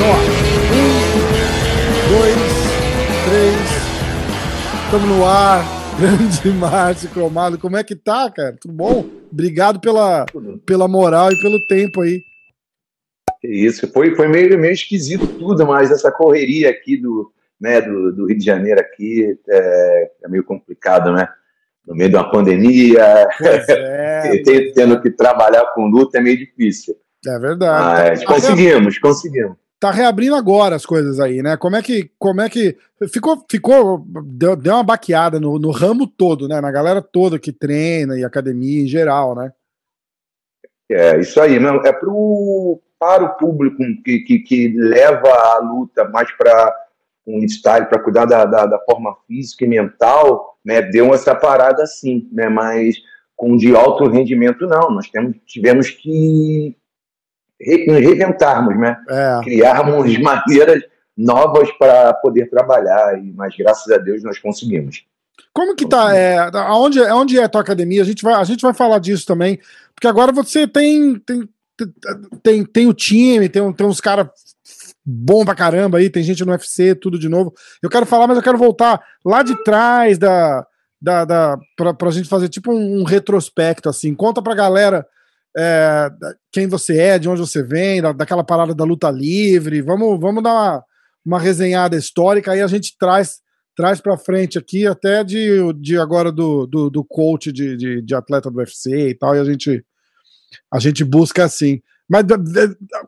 Ó, um, dois, três. Estamos no ar. Grande Márcio Cromado. Como é que tá, cara? Tudo bom? Obrigado pela, pela moral e pelo tempo aí. Isso, foi, foi meio, meio esquisito tudo, mas essa correria aqui do, né, do, do Rio de Janeiro aqui é, é meio complicado, né? No meio de uma pandemia, é, tendo que trabalhar com luta é meio difícil. É verdade. Mas conseguimos, conseguimos tá reabrindo agora as coisas aí, né? Como é que, como é que ficou, ficou deu, deu uma baqueada no, no ramo todo, né? Na galera toda que treina e academia em geral, né? É isso aí, não é pro para o público que, que, que leva a luta mais para um style para cuidar da, da, da, forma física e mental, né? Deu essa parada assim, né? Mas com de alto rendimento não, nós temos, tivemos que nos reinventarmos, né? É. Criarmos maneiras novas para poder trabalhar, e, mas graças a Deus nós conseguimos. Como que tá? É, aonde, aonde é a tua academia? A gente, vai, a gente vai falar disso também, porque agora você tem, tem, tem, tem o time, tem, tem uns caras bom pra caramba aí, tem gente no UFC, tudo de novo. Eu quero falar, mas eu quero voltar lá de trás da, da, da pra, pra gente fazer tipo um, um retrospecto, assim. Conta pra galera é, quem você é, de onde você vem, da, daquela parada da luta livre. Vamos, vamos dar uma, uma resenhada histórica, aí a gente traz traz para frente aqui até de, de agora do, do, do coach de, de, de, atleta do UFC e tal, e a gente a gente busca assim. Mas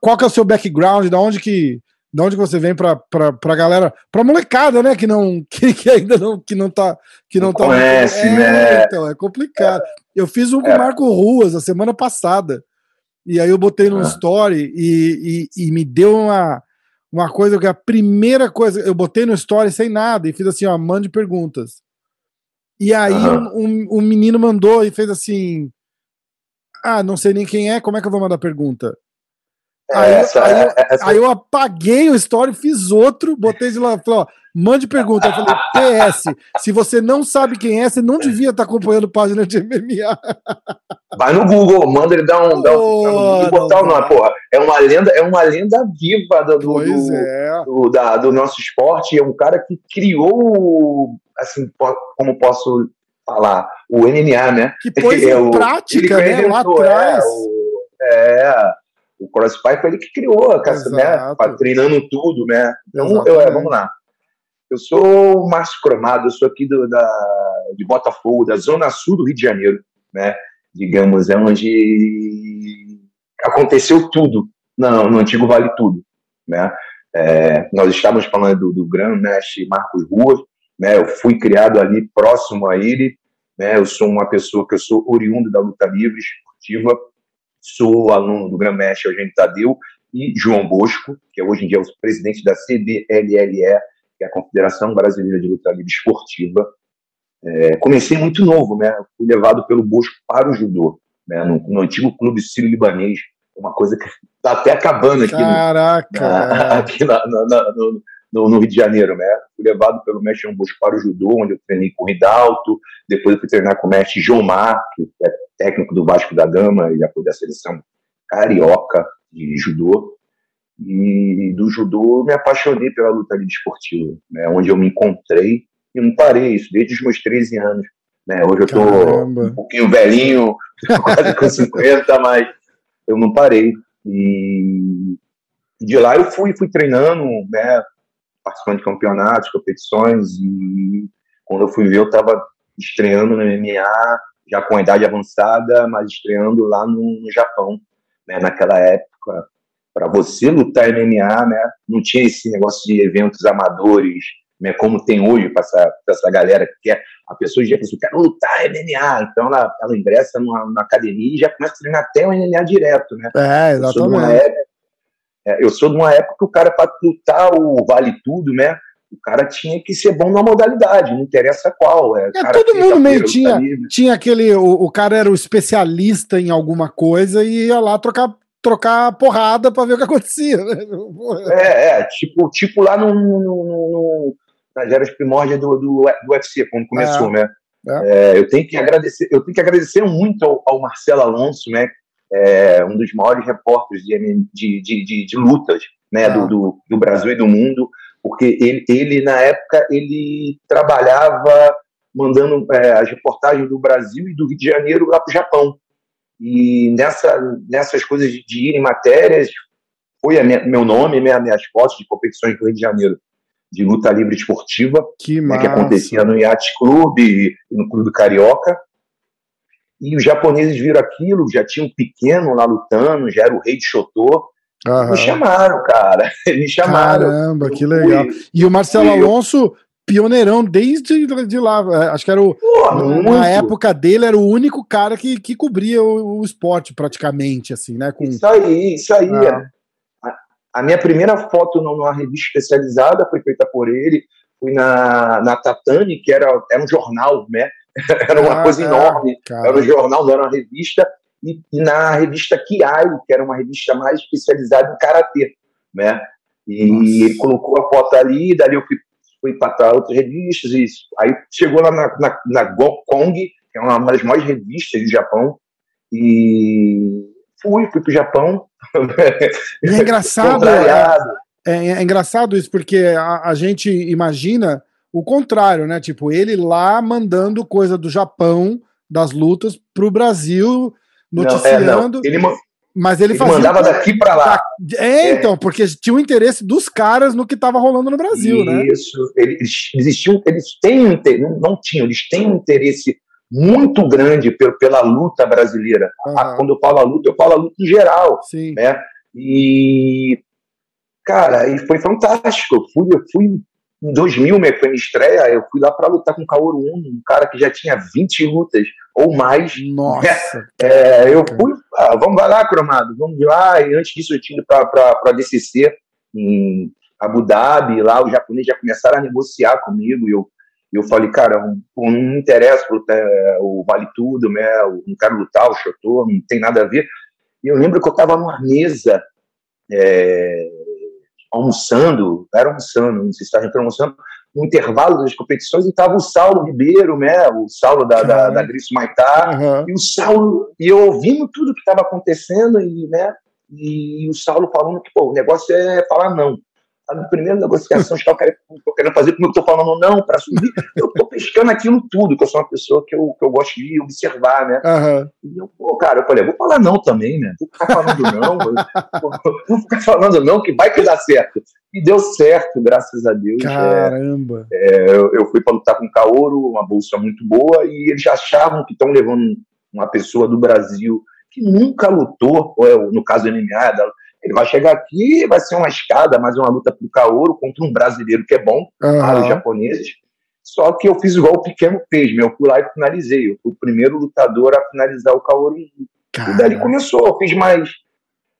qual que é o seu background? Da onde que de onde você vem para pra galera, pra molecada, né, que não, que, que, ainda não, que não tá, que não, não tá conhece, é, né? Então, é complicado. É. Eu fiz um com o é. Marco Ruas a semana passada, e aí eu botei no ah. story e, e, e, me deu uma, uma coisa que a primeira coisa, eu botei no story sem nada e fiz assim, ó, mande perguntas. E aí um, um, um menino mandou e fez assim, ah, não sei nem quem é, como é que eu vou mandar pergunta? Aí, essa, aí, eu, essa... aí, eu apaguei o story, fiz outro, botei de lá, falei, ó, mande pergunta. Eu falei, PS, se você não sabe quem é, você não devia estar acompanhando página de MMA. Vai no Google, manda ele dar um. Oh, dar um botar o nome, porra. É uma lenda, é uma lenda viva do, do, do, é. do, da, do nosso esporte. É um cara que criou, assim, como posso falar, o MMA, né? Que pôs é, em prática, né? Lá atrás. É, o, é o CrossFit foi ele que criou, a né? Treinando tudo, né? Então, eu, é, vamos lá. Eu sou o Márcio Cromado, eu sou aqui do, da, de Botafogo, da Zona Sul do Rio de Janeiro, né? Digamos, é onde aconteceu tudo no, no antigo Vale Tudo, né? É, nós estávamos falando do, do grande mestre Marcos Ruas, né? Eu fui criado ali próximo a ele, né? Eu sou uma pessoa que eu sou oriundo da luta livre esportiva, sou aluno do Grão-Mestre Eugênio Tadeu e João Bosco, que é hoje em dia é o presidente da CBLLE, que é a Confederação Brasileira de Luta Livre Esportiva. É, comecei muito novo, né? Fui levado pelo Bosco para o judô, né? no, no antigo clube sírio-libanês, uma coisa que está até acabando aqui, Caraca. No, na, aqui na, na, no, no, no, Rio de Janeiro, né? Fui levado pelo mestre Bosco para o judô, onde eu treinei corrida alto, depois eu fui treinar com o mestre João Mar, que é técnico do Vasco da Gama, e foi da seleção carioca de judô. E do judô me apaixonei pela luta livre esportiva, né, onde eu me encontrei e não parei isso desde os meus 13 anos. Né, hoje eu estou um pouquinho velhinho, quase com 50, mas eu não parei. E de lá eu fui, fui treinando, né, participando de campeonatos, competições, e quando eu fui ver, eu estava estreando no MMA, já com a idade avançada, mas estreando lá no, no Japão, né? Naquela época, para você lutar MMA, né? Não tinha esse negócio de eventos amadores, né? Como tem hoje para essa, essa galera que quer. A pessoa já pensa, eu quero lutar MMA, então ela, ela ingressa numa, numa, academia e já começa a treinar até o MMA direto, né? É, exatamente. É, eu sou de uma época que o cara, para lutar o Vale Tudo, né? o cara tinha que ser bom na modalidade, não interessa qual. É, é todo mundo meio tinha, tinha aquele. O, o, cara era o especialista em alguma coisa e ia lá trocar, trocar porrada para ver o que acontecia. Né? É, é, tipo, tipo lá no, no, no, no nas eras primórdias do, do, do UFC, quando começou, é. né? É. É, eu tenho que agradecer, eu tenho que agradecer muito ao, ao Marcelo Alonso, né? É, um dos maiores repórteres de, de, de, de, lutas né, ah. do, do, do, Brasil e do mundo, porque ele, ele na época ele trabalhava mandando é, as reportagens do Brasil e do Rio de Janeiro lá para o Japão. E nessa, nessas coisas de, de ir em matérias, foi minha, meu nome, minha, minhas fotos de competições do Rio de Janeiro de luta livre esportiva, que, né, que acontecia no Yacht Club e no Clube Carioca. E os japoneses viram aquilo, já tinha um pequeno lá lutando, já era o rei de Chotô. Me chamaram, cara. Me chamaram. Caramba, que legal. E o Marcelo Alonso, pioneirão desde de lá. É, acho que era o. Porra, na época dele, era o único cara que, que cobria o, o esporte, praticamente, assim, né? Com... Isso aí, isso aí. Ah. A minha primeira foto numa revista especializada foi feita por ele, fui na, na Tatani, que era, era um jornal, né? era uma ah, coisa enorme, cara. era um jornal, não era uma revista, e, e, na revista Kiai, que era uma revista mais especializada em karatê, né? E Nossa. ele colocou a foto ali, dali eu fui, fui para outras revistas, e aí chegou lá na, na, na Gokong, que é uma das maiores revistas do Japão, e fui, fui para o Japão, e é engraçado, é, é, é, engraçado isso, porque a, a, gente imagina o contrário, né? Tipo, ele lá mandando coisa do Japão, das lutas, pro Brasil, noticiando. Não, não. Ele, mas ele, ele fazia, mandava daqui para lá. É, então, porque tinha o interesse dos caras no que estava rolando no Brasil, Isso, né? Isso, eles, existiam, eles têm um interesse, não tinham, eles têm um interesse muito grande pela luta brasileira. Uhum. Quando eu falo a luta, eu falo a luta em geral. Sim. Né? E, cara, e foi fantástico. Eu fui, eu fui em 2000, minha, foi minha estreia, eu fui lá para lutar com o Kaoru Uno, um cara que já tinha 20 lutas ou mais. Nossa! É, eu fui, ah, vamos lá, Cromado, vamos lá. E antes disso eu tinha ido para a DCC em Abu Dhabi, lá os japoneses já começaram a negociar comigo e eu eu falei, cara, não, não me interessa o Vale Tudo, né? não quero lutar, o Chotô, não tem nada a ver. E eu lembro que eu estava numa mesa é, almoçando, era almoçando, não sei se estava almoçando, no intervalo das competições, e estava o Saulo Ribeiro, né? O Saulo da, uhum. da, da Gris Maitá, uhum. e o Saulo, e eu ouvindo tudo que estava acontecendo, e, né? E o Saulo falando que, pô, o negócio é falar não a primeira negociação, estou querendo fazer, como eu estou falando não para subir, eu estou pescando aquilo tudo, que eu sou uma pessoa que eu, que eu gosto de observar, né? Uhum. E eu, pô, cara, eu falei, vou falar não também, né? Vou ficar falando não, vou ficar falando não, que vai que dá certo. E deu certo, graças a Deus. É. Caramba! É, é, eu, eu, fui para lutar com o Kaoro, uma bolsa muito boa, e eles achavam que estão levando uma pessoa do Brasil que nunca lutou, ou no caso do MMA, ele vai chegar aqui, vai ser uma escada, mais uma luta pro Kaoru contra um brasileiro que é bom, uhum. para os japoneses. Só que eu fiz igual o pequeno fez, meu. Eu fui lá e finalizei. Eu fui o primeiro lutador a finalizar o Kaoru. E dali começou. Eu fiz mais.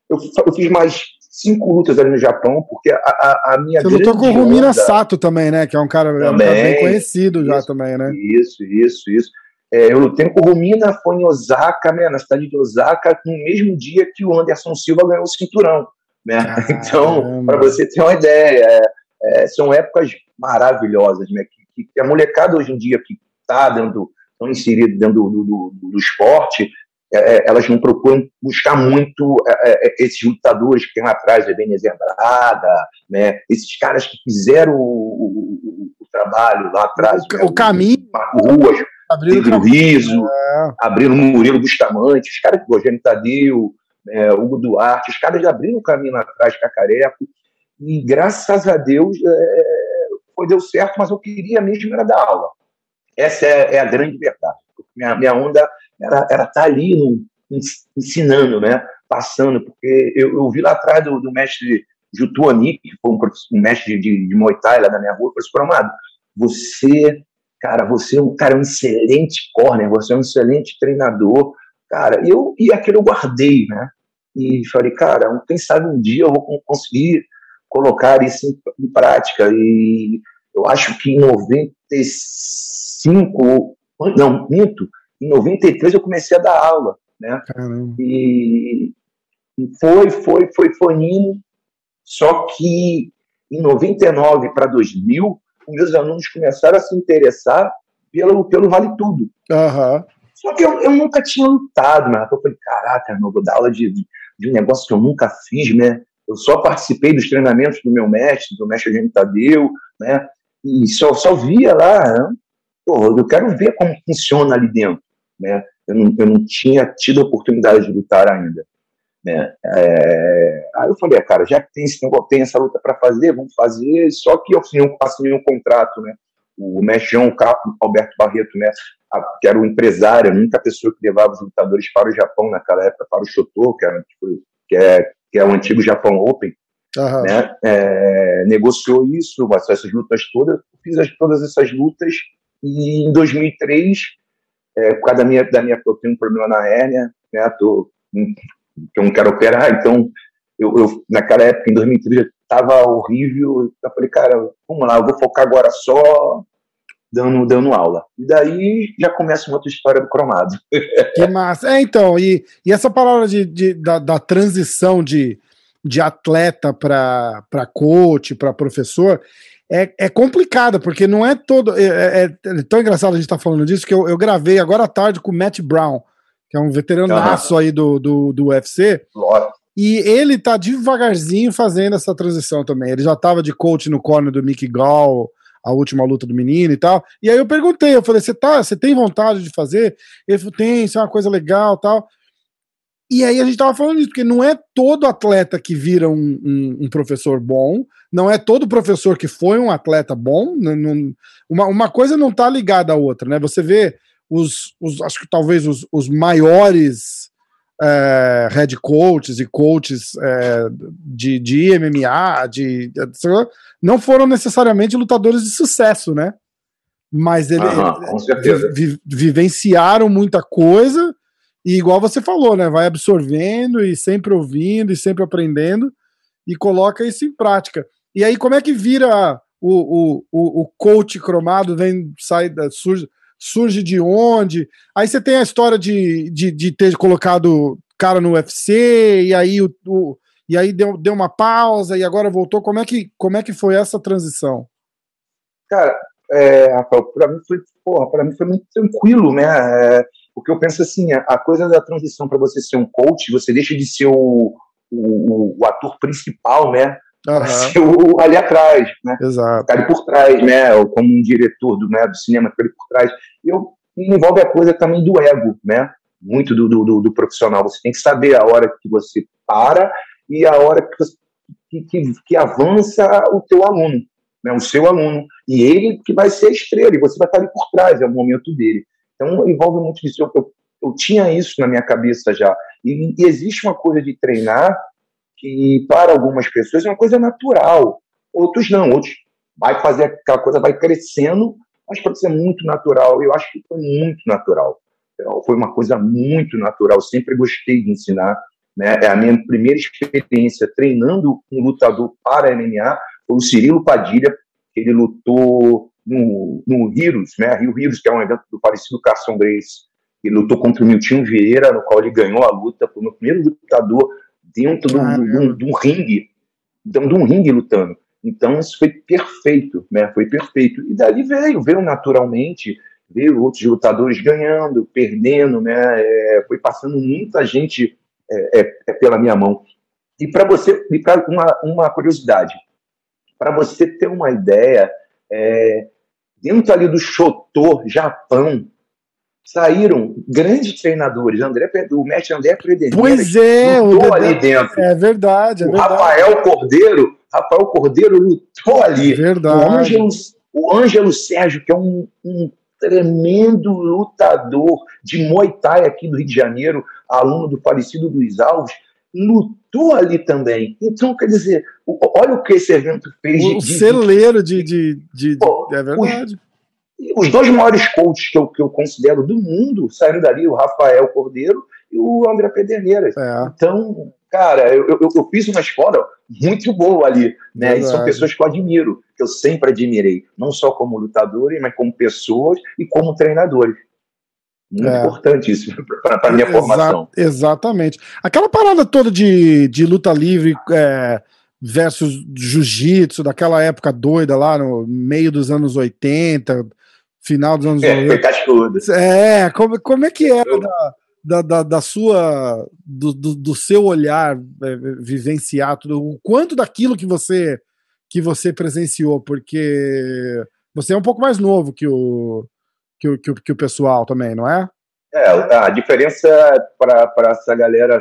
Eu, eu, fiz mais cinco lutas ali no Japão, porque a, a, a minha. Você lutou com o Rumina Sato também, né? Que é um cara, também, é cara bem conhecido isso, já também, né? Isso, isso, isso. É, eu lutei com o Rumina, foi em Osaka, né, na cidade de Osaka, no mesmo dia que o Anderson Silva ganhou o cinturão. Né? Então, para você ter uma ideia, é, é, são épocas maravilhosas, né? Que, que, a molecada hoje em dia que está dentro, estão inseridos dentro do, do, do, do esporte, é, é, elas não procuram buscar muito é, esses lutadores que tem lá atrás, Ebenezer Braga, né? esses caras que fizeram o, o, o, o trabalho lá atrás. O, né? caminho. Ruas, Abriram Pedro Riso, é. abriram o Murilo Bustamante, os caras, Rogério Tadeu, é, Hugo Duarte, os caras já abriram o caminho lá atrás, Cacareco, e graças a Deus é, foi, deu certo, mas eu queria mesmo era dar aula. Essa é, é a grande verdade. Minha, minha onda era estar tá ali no, ensinando, né? passando, porque eu, eu vi lá atrás do, do mestre Jutuani, que foi um, um mestre de, de Muay Thai lá da minha rua, falou assim, você cara, você é um cara um excelente corner, você é um excelente treinador, cara. E eu e aquilo eu guardei, né? E falei, cara, quem sabe um dia eu vou conseguir colocar isso em, em prática. E eu acho que em 95, não, minto, em 93 eu comecei a dar aula, né? E, e foi, foi, foi, foi indo. Só que em 99 para 2000 os meus alunos começaram a se interessar pelo, pelo Vale Tudo. Uhum. Só que eu, eu nunca tinha lutado, né? Eu falei, caraca, eu vou dar aula de, de um negócio que eu nunca fiz, né? Eu só participei dos treinamentos do meu mestre, do mestre Eugênio Tadeu, né? E só, só via lá, né? Pô, eu quero ver como funciona ali dentro, né? Eu não, eu não tinha tido a oportunidade de lutar ainda. Né? É... Aí eu falei, ah, cara, já que tem, esse, tem essa luta para fazer, vamos fazer. Só que eu assinei um contrato, né? O mestre João Alberto Barreto, né? que era o empresário, a única pessoa que levava os lutadores para o Japão naquela época, para o Shoto, que, era, tipo, que, é, que é o antigo Japão Open, uhum. né? É, negociou isso, essas lutas todas, fiz as, todas essas lutas e em 2003, é, por causa da minha, da minha eu tenho um problema na hérnia, né? Tô, que eu não quero operar, então eu, eu naquela época, em 2003, estava horrível. Eu falei, cara, vamos lá, eu vou focar agora só dando, dando aula. E daí já começa uma outra história do cromado. Que massa. É, então, e, e essa palavra de, de da, da transição de, de atleta para coach, para professor, é, é complicada, porque não é todo. É, é, é tão engraçado a gente estar tá falando disso que eu, eu gravei agora à tarde com o Matt Brown, que é um veteranaço uhum. aí do, do, do UFC. E ele tá devagarzinho fazendo essa transição também. Ele já tava de coach no corner do Mickey Gall, a última luta do menino e tal. E aí eu perguntei, eu falei, você tá, você tem vontade de fazer? Ele falou, tem, isso é uma coisa legal tal. E aí a gente tava falando isso, porque não é todo atleta que vira um, um, um professor bom, não é todo professor que foi um atleta bom, não, não, uma, uma coisa não tá ligada à outra, né? Você vê os, os acho que talvez os, os maiores é, head coaches e coaches é, de, de MMA, de, de, não foram necessariamente lutadores de sucesso, né? Mas ele, ele vi, vivenciaram muita coisa e igual você falou, né? Vai absorvendo e sempre ouvindo e sempre aprendendo e coloca isso em prática. E aí, como é que vira o, o, o, coach cromado, vem, sai, surge, surge de onde? Aí você tem a história de, de, de ter colocado cara no UFC, e aí, o, o, e aí deu, deu uma pausa e agora voltou. Como é que, como é que foi essa transição? Cara, é, Rafael, para mim foi, porra, para mim foi muito tranquilo, né? É, porque eu penso assim, a, a coisa da transição para você ser um coach, você deixa de ser o, o, o ator principal, né? Uhum. Ser o, ali atrás, né? Exato. Ficar ali por trás, né? Ou como um diretor do, né, do cinema, ficar ali por trás. Eu, envolve a coisa também do ego, né? Muito do, do, do, profissional. Você tem que saber a hora que você para e a hora que, você, que, que, que avança o teu aluno, né? O seu aluno. E ele que vai ser a estrela, e você vai estar ali por trás, é o momento dele. Então, envolve muito isso. Eu, eu, eu tinha isso na minha cabeça já. E, e, existe uma coisa de treinar que, para algumas pessoas, é uma coisa natural. Outros não. Outros vai fazer aquela coisa, vai crescendo, mas pode ser muito natural. Eu acho que foi muito natural. Então, foi uma coisa muito natural. Sempre gostei de ensinar. Né? É a minha primeira experiência treinando um lutador para MMA foi o Cirilo Padilha, ele lutou no, no Heroes, né? Rio Heroes, que é um evento do parecido Carson Grace. Ele lutou contra o Miltinho Vieira, no qual ele ganhou a luta, foi o meu primeiro lutador dentro de um, de um ringue, de um ringue lutando. Então isso foi perfeito, né? Foi perfeito. E dali veio, veio naturalmente, veio outros lutadores ganhando, perdendo, né? É, foi passando muita gente é, é, é pela minha mão. E para você, e para uma, uma curiosidade, para você ter uma ideia, é, dentro ali do Chotô, Japão, saíram grandes treinadores. André, o mestre André Predenir. Pois é, lutou ali dentro. É verdade, é o verdade. Rafael Cordeiro, Rafael Cordeiro lutou ali. É verdade. O Ângelo, o Ângelo Sérgio, que é um, um tremendo lutador de Muay Thai aqui do Rio de Janeiro, aluno do falecido Luiz Alves, lutou ali também. Então, quer dizer, olha o que esse evento fez. O de, celeiro de. de, de, pô, é verdade. Os, os, dois maiores coaches que eu, que eu considero do mundo saíram dali, o Rafael Cordeiro e o André Pederneiras. É. Então, cara, eu, eu, eu, fiz uma escola muito boa ali, né? E são pessoas que eu admiro, que eu sempre admirei, não só como lutadores, mas como pessoas e como treinadores. Muito é. importante isso para a minha Exa formação. Exatamente. Aquela parada toda de, de luta livre é, versus jiu-jitsu, daquela época doida lá no meio dos anos 80, final dos anos é, 90. Foi cascudo. É, como, como é que era da, da, da, sua do, do, do, seu olhar é, vivenciar tudo, o quanto daquilo que você que você presenciou, porque você é um pouco mais novo que o que o, que o, que o pessoal também, não é? É, a diferença para essa galera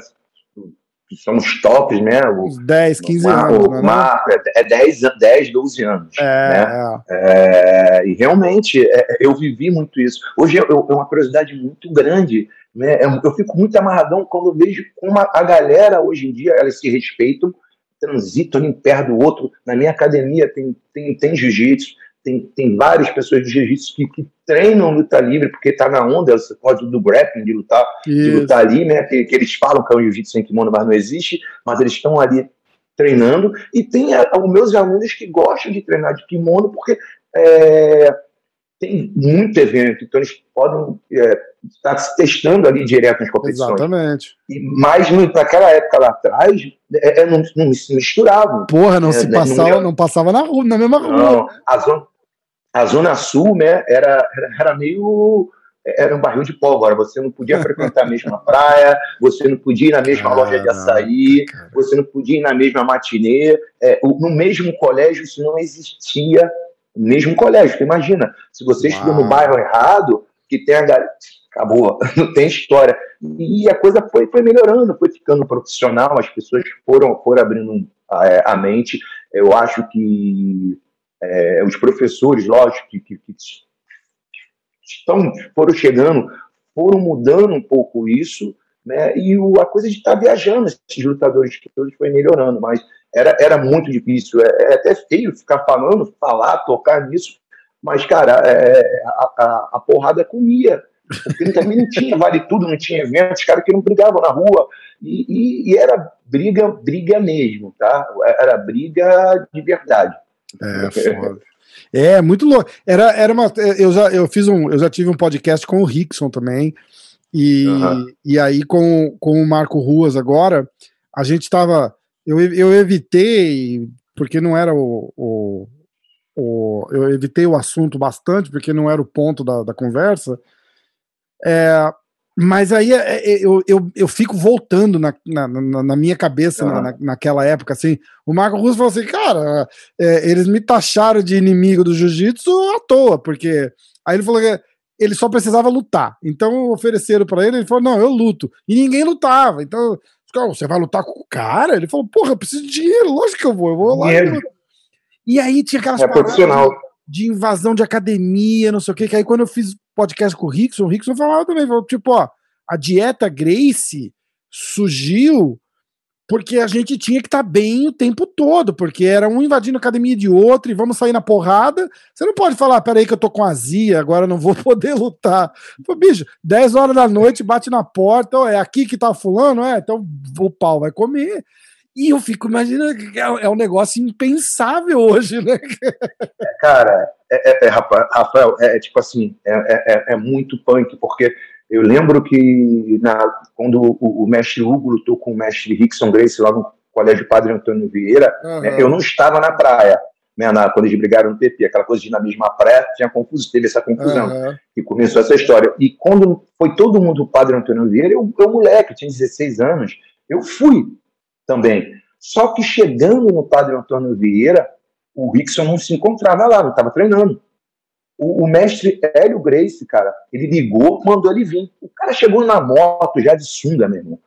que são os tops, né? Os 10, 15 anos. O né? Marco é 10, 10, 12 anos. É, né? é. é e realmente é, eu vivi muito isso. Hoje é uma curiosidade muito grande. Né? É, eu fico muito amarradão quando vejo como a, a galera hoje em dia elas se respeitam, transitam um perto do outro. Na minha academia tem, tem, tem jiu-jitsu, tem, tem várias pessoas de jiu-jitsu que, que, treinam luta livre, porque tá na onda, você pode do grappling, de lutar, de lutar ali, né? Que, que, eles falam que é um jiu-jitsu sem kimono, mas não existe, mas eles estão ali treinando. E tem a, os meus alunos que gostam de treinar de kimono, porque é, tem muito evento, então eles podem é, estar se testando ali direto nas competições. Exatamente. E, mas naquela época lá atrás, é, é, não, não se misturavam. Porra, não é, se passava, não, não passava na, rua, na mesma rua. Não, a zona, a Zona Sul né, era, era meio. Era um barril de pólvora. Você não podia frequentar a mesma praia, você não podia ir na mesma loja de açaí, você não podia ir na mesma matinê. É, no mesmo colégio isso não existia. No mesmo colégio. Imagina, se você estuda no bairro errado, que tem a galera. Acabou, não tem história. E a coisa foi, foi melhorando, foi ficando profissional, as pessoas foram, foram abrindo a, é, a mente. Eu acho que é, os professores, lógico, que, que, que, estão, foram chegando, foram mudando um pouco isso, né? E o, a coisa de estar tá viajando, esses lutadores todos foi melhorando, mas era, era muito difícil. É, é, até feio ficar falando, falar, tocar nisso, mas, cara, é, a, a, a, porrada comia. Porque também não tinha vale tudo, não tinha eventos, caras que não brigavam na rua. E, e, e era briga, briga mesmo, tá? Era briga de verdade. É, foda. É, muito louco. Era, era uma. Eu já, eu fiz um. Eu já tive um podcast com o Rickson também. E, uhum. e aí, com, com o Marco Ruas agora, a gente estava. Eu, eu evitei, porque não era o, o, o, Eu evitei o assunto bastante, porque não era o ponto da, da conversa. É, mas aí é, é, eu, eu, eu fico voltando na, na, na minha cabeça na, naquela época, assim. O Marco Russo falou assim, cara, é, eles me taxaram de inimigo do jiu-jitsu à toa, porque. Aí ele falou que ele só precisava lutar. Então ofereceram para ele, ele falou: não, eu luto. E ninguém lutava. Então, você vai lutar com o cara? Ele falou: porra, eu preciso de dinheiro, lógico que eu vou, eu vou lá. E aí tinha aquelas é profissional. de invasão de academia, não sei o que, que aí quando eu fiz podcast com o Rickson, o Rickson falava também, falou, tipo, ó, a dieta Grace surgiu porque a gente tinha que estar tá bem o tempo todo, porque era um invadindo a academia de outro e vamos sair na porrada. Você não pode falar, peraí que eu tô com azia, agora não vou poder lutar. Pô, bicho, 10 horas da noite, bate na porta, ó, é aqui que tá fulano, é, então o pau vai comer. E eu fico imaginando que é, é um negócio impensável hoje, né? Cara, é, é, é Rafael, é, tipo assim, é, é, é, muito punk, porque eu lembro que na, quando o, o, mestre Hugo lutou com o mestre Rickson Grace lá no Colégio Padre Antônio Vieira, uhum. né, eu não estava na praia, né, na, quando eles brigaram no PP, aquela coisa de na mesma praia, tinha confuso, teve essa confusão, uhum. e começou essa história. E quando foi todo mundo do Padre Antônio Vieira, eu, eu moleque, tinha 16 anos, eu fui também. Só que chegando no Padre Antônio Vieira, o Rickson não se encontrava lá, não estava treinando. O, o, mestre Hélio Grace, cara, ele ligou, mandou ele vir. O cara chegou na moto já de sunga, meu irmão.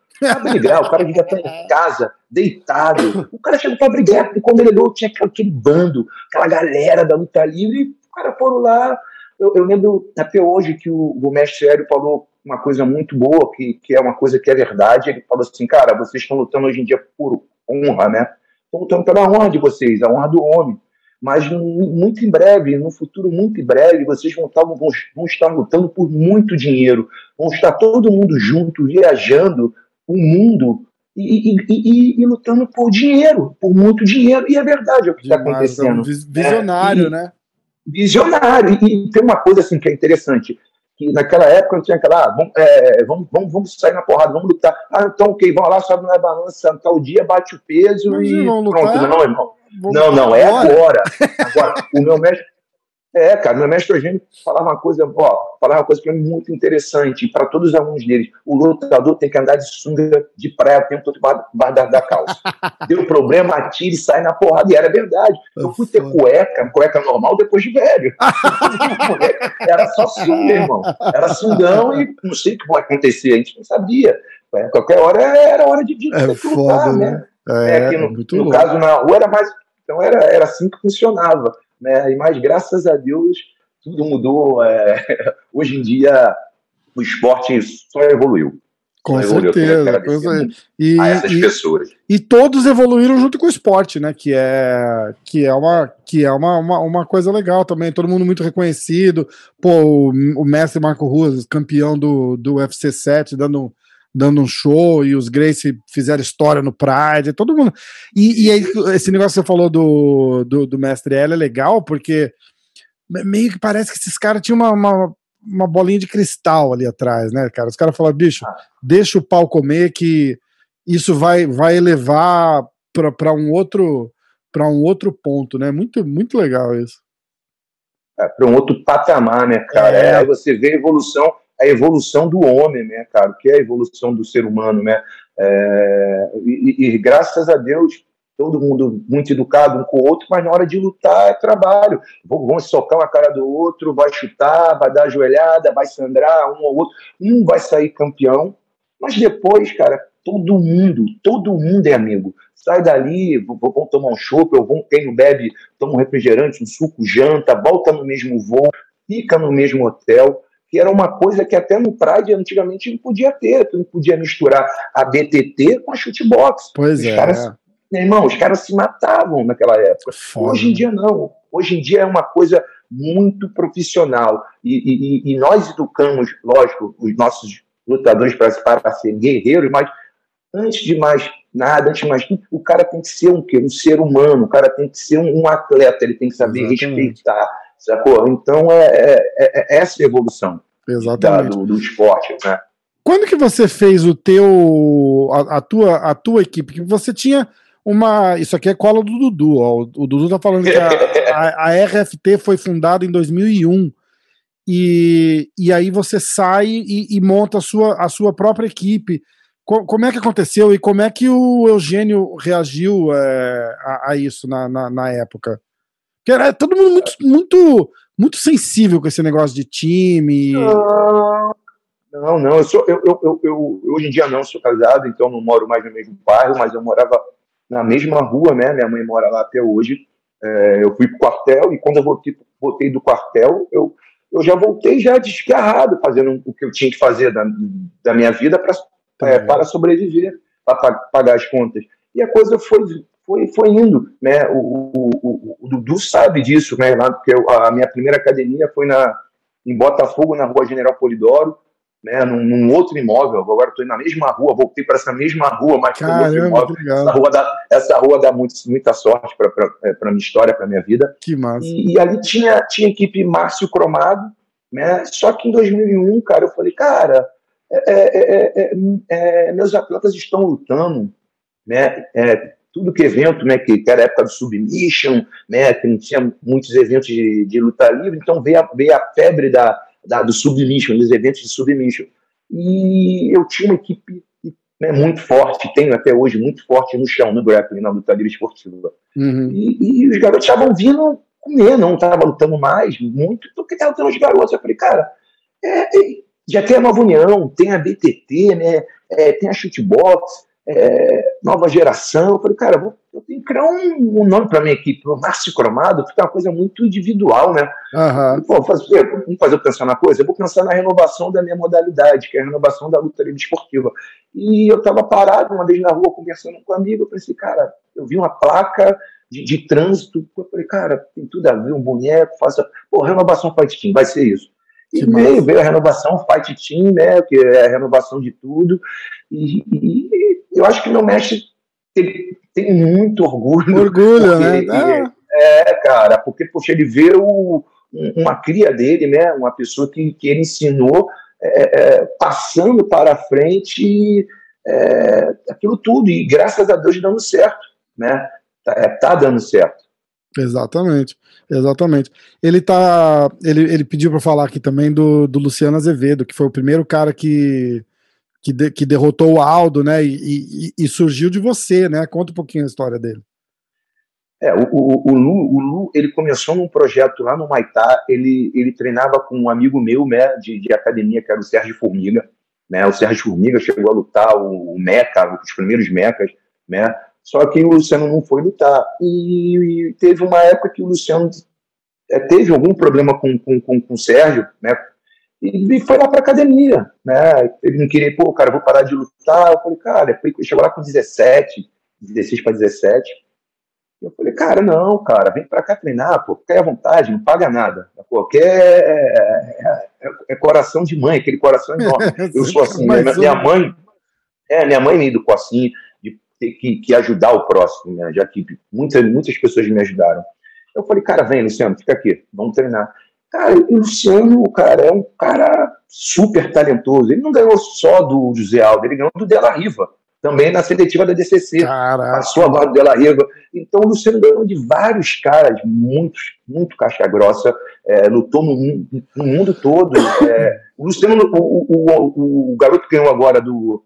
Brigar, o cara devia estar em casa, deitado. O cara chegou para brigar, e quando ele olhou, tinha aquele bando, aquela galera da luta livre, e o cara foram lá. Eu, eu lembro até hoje que o, o mestre Hélio falou uma coisa muito boa, que, que é uma coisa que é verdade. Ele falou assim, cara, vocês estão lutando hoje em dia por honra, né? Estão lutando pela honra de vocês, a honra do homem. Mas muito em breve, no futuro muito em breve, vocês vão estar, vão, vão estar lutando por muito dinheiro. Vão estar todo mundo junto, viajando o mundo e, e, e, e, lutando por dinheiro, por muito dinheiro. E é verdade é o que está acontecendo. Visionário, é, né? Visionário. E, tem uma coisa assim que é interessante que naquela época não tinha aquela, ah, vamos, é, vamos, vamos, vamos, sair na porrada, vamos lutar. Ah, então, ok, vamos lá, sobe na balança, tal dia, bate o peso Mas e pronto. Não, irmão. Não, não, é agora. Agora, o meu mestre, É, cara, meu mestre Eugênio falava uma coisa, ó, falava uma coisa para mim muito interessante, para todos os alunos dele. O lutador tem que andar de sunga de praia o tempo todo debaixo da, calça. Deu problema, atira e sai na porrada. E era verdade. Eu fui ter cueca, cueca normal depois de velho. era só sunga, irmão. Era sungão e não sei o que vai acontecer, a gente não sabia. Qualquer hora era hora de, de é foda, lutar, né? né? É, é que no, no caso na rua era mais. Então era, era assim que funcionava né? E mais graças a Deus tudo mudou. É, hoje em dia o esporte só evoluiu. Com só certeza. Evoluiu. E, a essas e, pessoas. E todos evoluíram junto com o esporte, né? Que é, que é, uma, que é uma, uma, uma coisa legal também. Todo mundo muito reconhecido. Pô, o, o mestre Marco Ruas, campeão do, do UFC 7, dando dando um show e os Grace fizeram história no Pride, todo mundo. E, e aí, esse negócio que você falou do, do, do Mestre L é legal, porque meio que parece que esses caras tinham uma, uma, uma, bolinha de cristal ali atrás, né, cara? Os caras falaram, bicho, deixa o pau comer que isso vai, vai elevar para um outro para um outro ponto, né? Muito, muito legal isso. É, para um outro patamar, né, cara? É. Aí você vê a evolução a evolução do homem, né, cara? O que é a evolução do ser humano, né? É, e, e, graças a Deus, todo mundo muito educado um com o outro, mas na hora de lutar é trabalho. Vão socar uma cara do outro, vai chutar, vai dar ajoelhada, vai sangrar um ou outro. Um vai sair campeão, mas depois, cara, todo mundo, todo mundo é amigo. Sai dali, vão tomar um chopp, ou vão, quem não bebe, toma um refrigerante, um suco, janta, volta no mesmo voo, fica no mesmo hotel que era uma coisa que até no Pride antigamente não podia ter, tu não podia misturar a BTT com a chutebox. Pois os é. Caras, meu irmão, os caras se matavam naquela época. Foda. Hoje em dia não. Hoje em dia é uma coisa muito profissional. E, e, e nós educamos, lógico, os nossos lutadores para, para ser guerreiros, mas antes de mais nada, antes de mais tudo, o cara tem que ser um quê? Um ser humano, o cara tem que ser um, um atleta, ele tem que saber Exatamente. respeitar sacou? Então é, é, é, é essa evolução Exatamente. Da, do, do, esporte, né? Quando que você fez o teu, a, a, tua, a tua equipe? Que você tinha uma, isso aqui é cola do Dudu, ó, o Dudu tá falando que a, a, a RFT foi fundada em 2001 e, e aí você sai e, e monta a sua, a sua própria equipe. como é que aconteceu e como é que o Eugênio reagiu é, a, a, isso na, na, na época? Que era todo mundo muito, muito, muito sensível com esse negócio de time. Não, não, eu sou, eu, eu, eu, eu, hoje em dia não sou casado, então não moro mais no mesmo bairro, mas eu morava na mesma rua, né? Minha mãe mora lá até hoje. É, eu fui pro quartel e quando eu voltei, voltei do quartel, eu, eu já voltei já desgarrado, fazendo o que eu tinha que fazer da, da minha vida pra, é, para sobreviver, para pagar as contas. E a coisa foi, foi, foi indo, né? O, o, o, o Dudu sabe disso, né? Lá, porque a minha primeira academia foi na, em Botafogo, na rua General Polidoro, né? Num, num outro imóvel. Agora estou na mesma rua, voltei para essa mesma rua, mas Caramba, outro imóvel. Essa rua dá, essa rua dá muito, muita sorte para a minha história, para minha vida. Que massa. E, e, ali tinha, tinha equipe Márcio Cromado, né? Só que em 2001, cara, eu falei, cara, é, é, é, meus atletas estão lutando, né? Tudo que evento, né, que, era época do Submission, né, que não tinha muitos eventos de, de luta livre, então veio a, veio a febre da, da, do Submission, dos eventos de Submission. E eu tinha uma equipe né, muito forte, tenho até hoje muito forte no chão, no grappling, na luta livre esportiva. Uhum. E, e, os garotos estavam vindo comer, não estavam lutando mais, muito, porque estavam tendo os garotos. Eu falei, cara, é, é, já tem a Nova União, tem a BTT, né, é, tem a Shootbox, é, nova geração. Eu falei, cara, eu, vou, eu tenho que criar um, um nome para minha equipe, o Márcio Cromado, fica uma coisa muito individual, né? Uhum. Pô, fazer, vamos fazer eu pensar na coisa? Eu vou pensar na renovação da minha modalidade, que é a renovação da luta livre esportiva. E eu estava parado uma vez na rua conversando com um amigo, eu pensei, cara, eu vi uma placa de, de trânsito, eu falei, cara, tem tudo a ver, um boneco, faça. Pô, renovação Fight Team, vai ser isso. E veio, veio a renovação Fight Team, né? Que é a renovação de tudo. E, e eu acho que meu mestre tem, tem muito orgulho. Orgulho, porque, né? É, cara, porque, poxa, ele vê o, uma cria dele, né? Uma pessoa que, que ele ensinou é, é, passando para frente é, aquilo tudo. E graças a Deus dando certo, né? Tá, é, tá dando certo. Exatamente, exatamente. Ele tá. Ele, ele pediu para falar aqui também do, do Luciano Azevedo, que foi o primeiro cara que, que, de, que derrotou o Aldo, né? E, e, e, surgiu de você, né? Conta um pouquinho a história dele. É, o, o, o, Lu, o Lu, ele começou num projeto lá no Maitá, ele, ele treinava com um amigo meu, né, de, de academia, que era o Sérgio Formiga, né, o Sérgio Formiga chegou a lutar o, o Meca, os primeiros Mecas, né, só que o Luciano não foi lutar. E, e teve uma época que o Luciano é, teve algum problema com, com, com, com o Sérgio, né? E, foi lá para academia, né? Ele não queria, pô, cara, vou parar de lutar. Eu falei, cara, chegou lá com 17, 16 para 17. Eu falei, cara, não, cara, vem para cá treinar, pô, fica à vontade, não paga nada. Pô, que é, é, é, é coração de mãe, aquele coração enorme. Eu sou assim, minha, minha mãe, é, minha mãe me educou assim, ter que, que ajudar o próximo, né? já que muitas, muitas pessoas me ajudaram. Eu falei, cara, vem, Luciano, fica aqui, vamos treinar. Cara, o Luciano, cara, é um cara super talentoso. Ele não ganhou só do José Aldo, ele ganhou do Della Riva, também na seletiva da DCC. Caraca. Passou agora do Della Riva. Então, o Luciano ganhou de vários caras, muitos, muito casca grossa, é, lutou no, no, mundo todo. É, o Luciano, o, o, o, o garoto que ganhou agora do,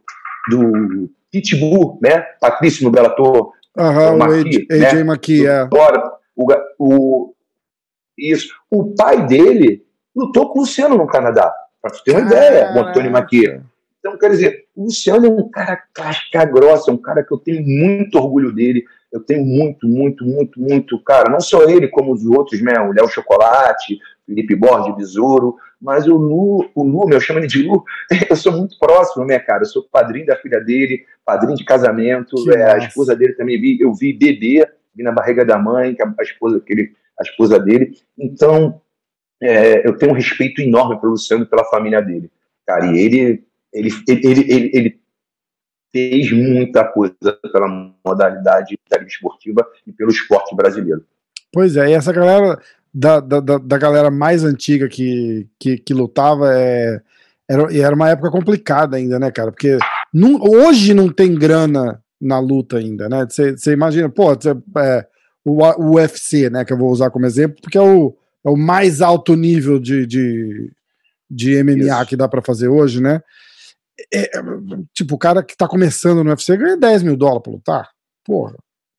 do Pitbull, né? Patrício no Bellator. Aham, o AJ, né? McKee, é. O, o, isso. O pai dele lutou com o Luciano no Canadá, para você ter uma ideia, o Antônio Maqui. Então, quer dizer, o Luciano é um cara casca grossa, é um cara que eu tenho muito orgulho dele. Eu tenho muito, muito, muito, muito, cara, não só ele, como os outros, né? O Léo Chocolate, Felipe Borges, Besouro, mas o Lu, o Lu, meu chama ele de Lu, eu sou muito próximo, né, cara? Eu sou padrinho da filha dele, padrinho de casamento, é, a esposa dele também vi, eu vi bebê, vi na barriga da mãe, que a, a esposa, aquele, a esposa dele. Então, é, eu tenho um respeito enorme pelo Luciano e pela família dele, cara. E ele, ele, ele, ele, ele fez muita coisa pela modalidade esportiva e pelo esporte brasileiro. Pois é, e essa galera, da, da, da galera mais antiga que, que, que lutava é, era, era uma época complicada ainda, né, cara? Porque não, hoje não tem grana na luta ainda, né? Você imagina, pô, cê, é, o, o UFC, né, que eu vou usar como exemplo, porque é o, é o mais alto nível de, de, de MMA Isso. que dá para fazer hoje, né? É, tipo, o cara que tá começando no UFC ganha 10 mil dólares pra lutar. Porra.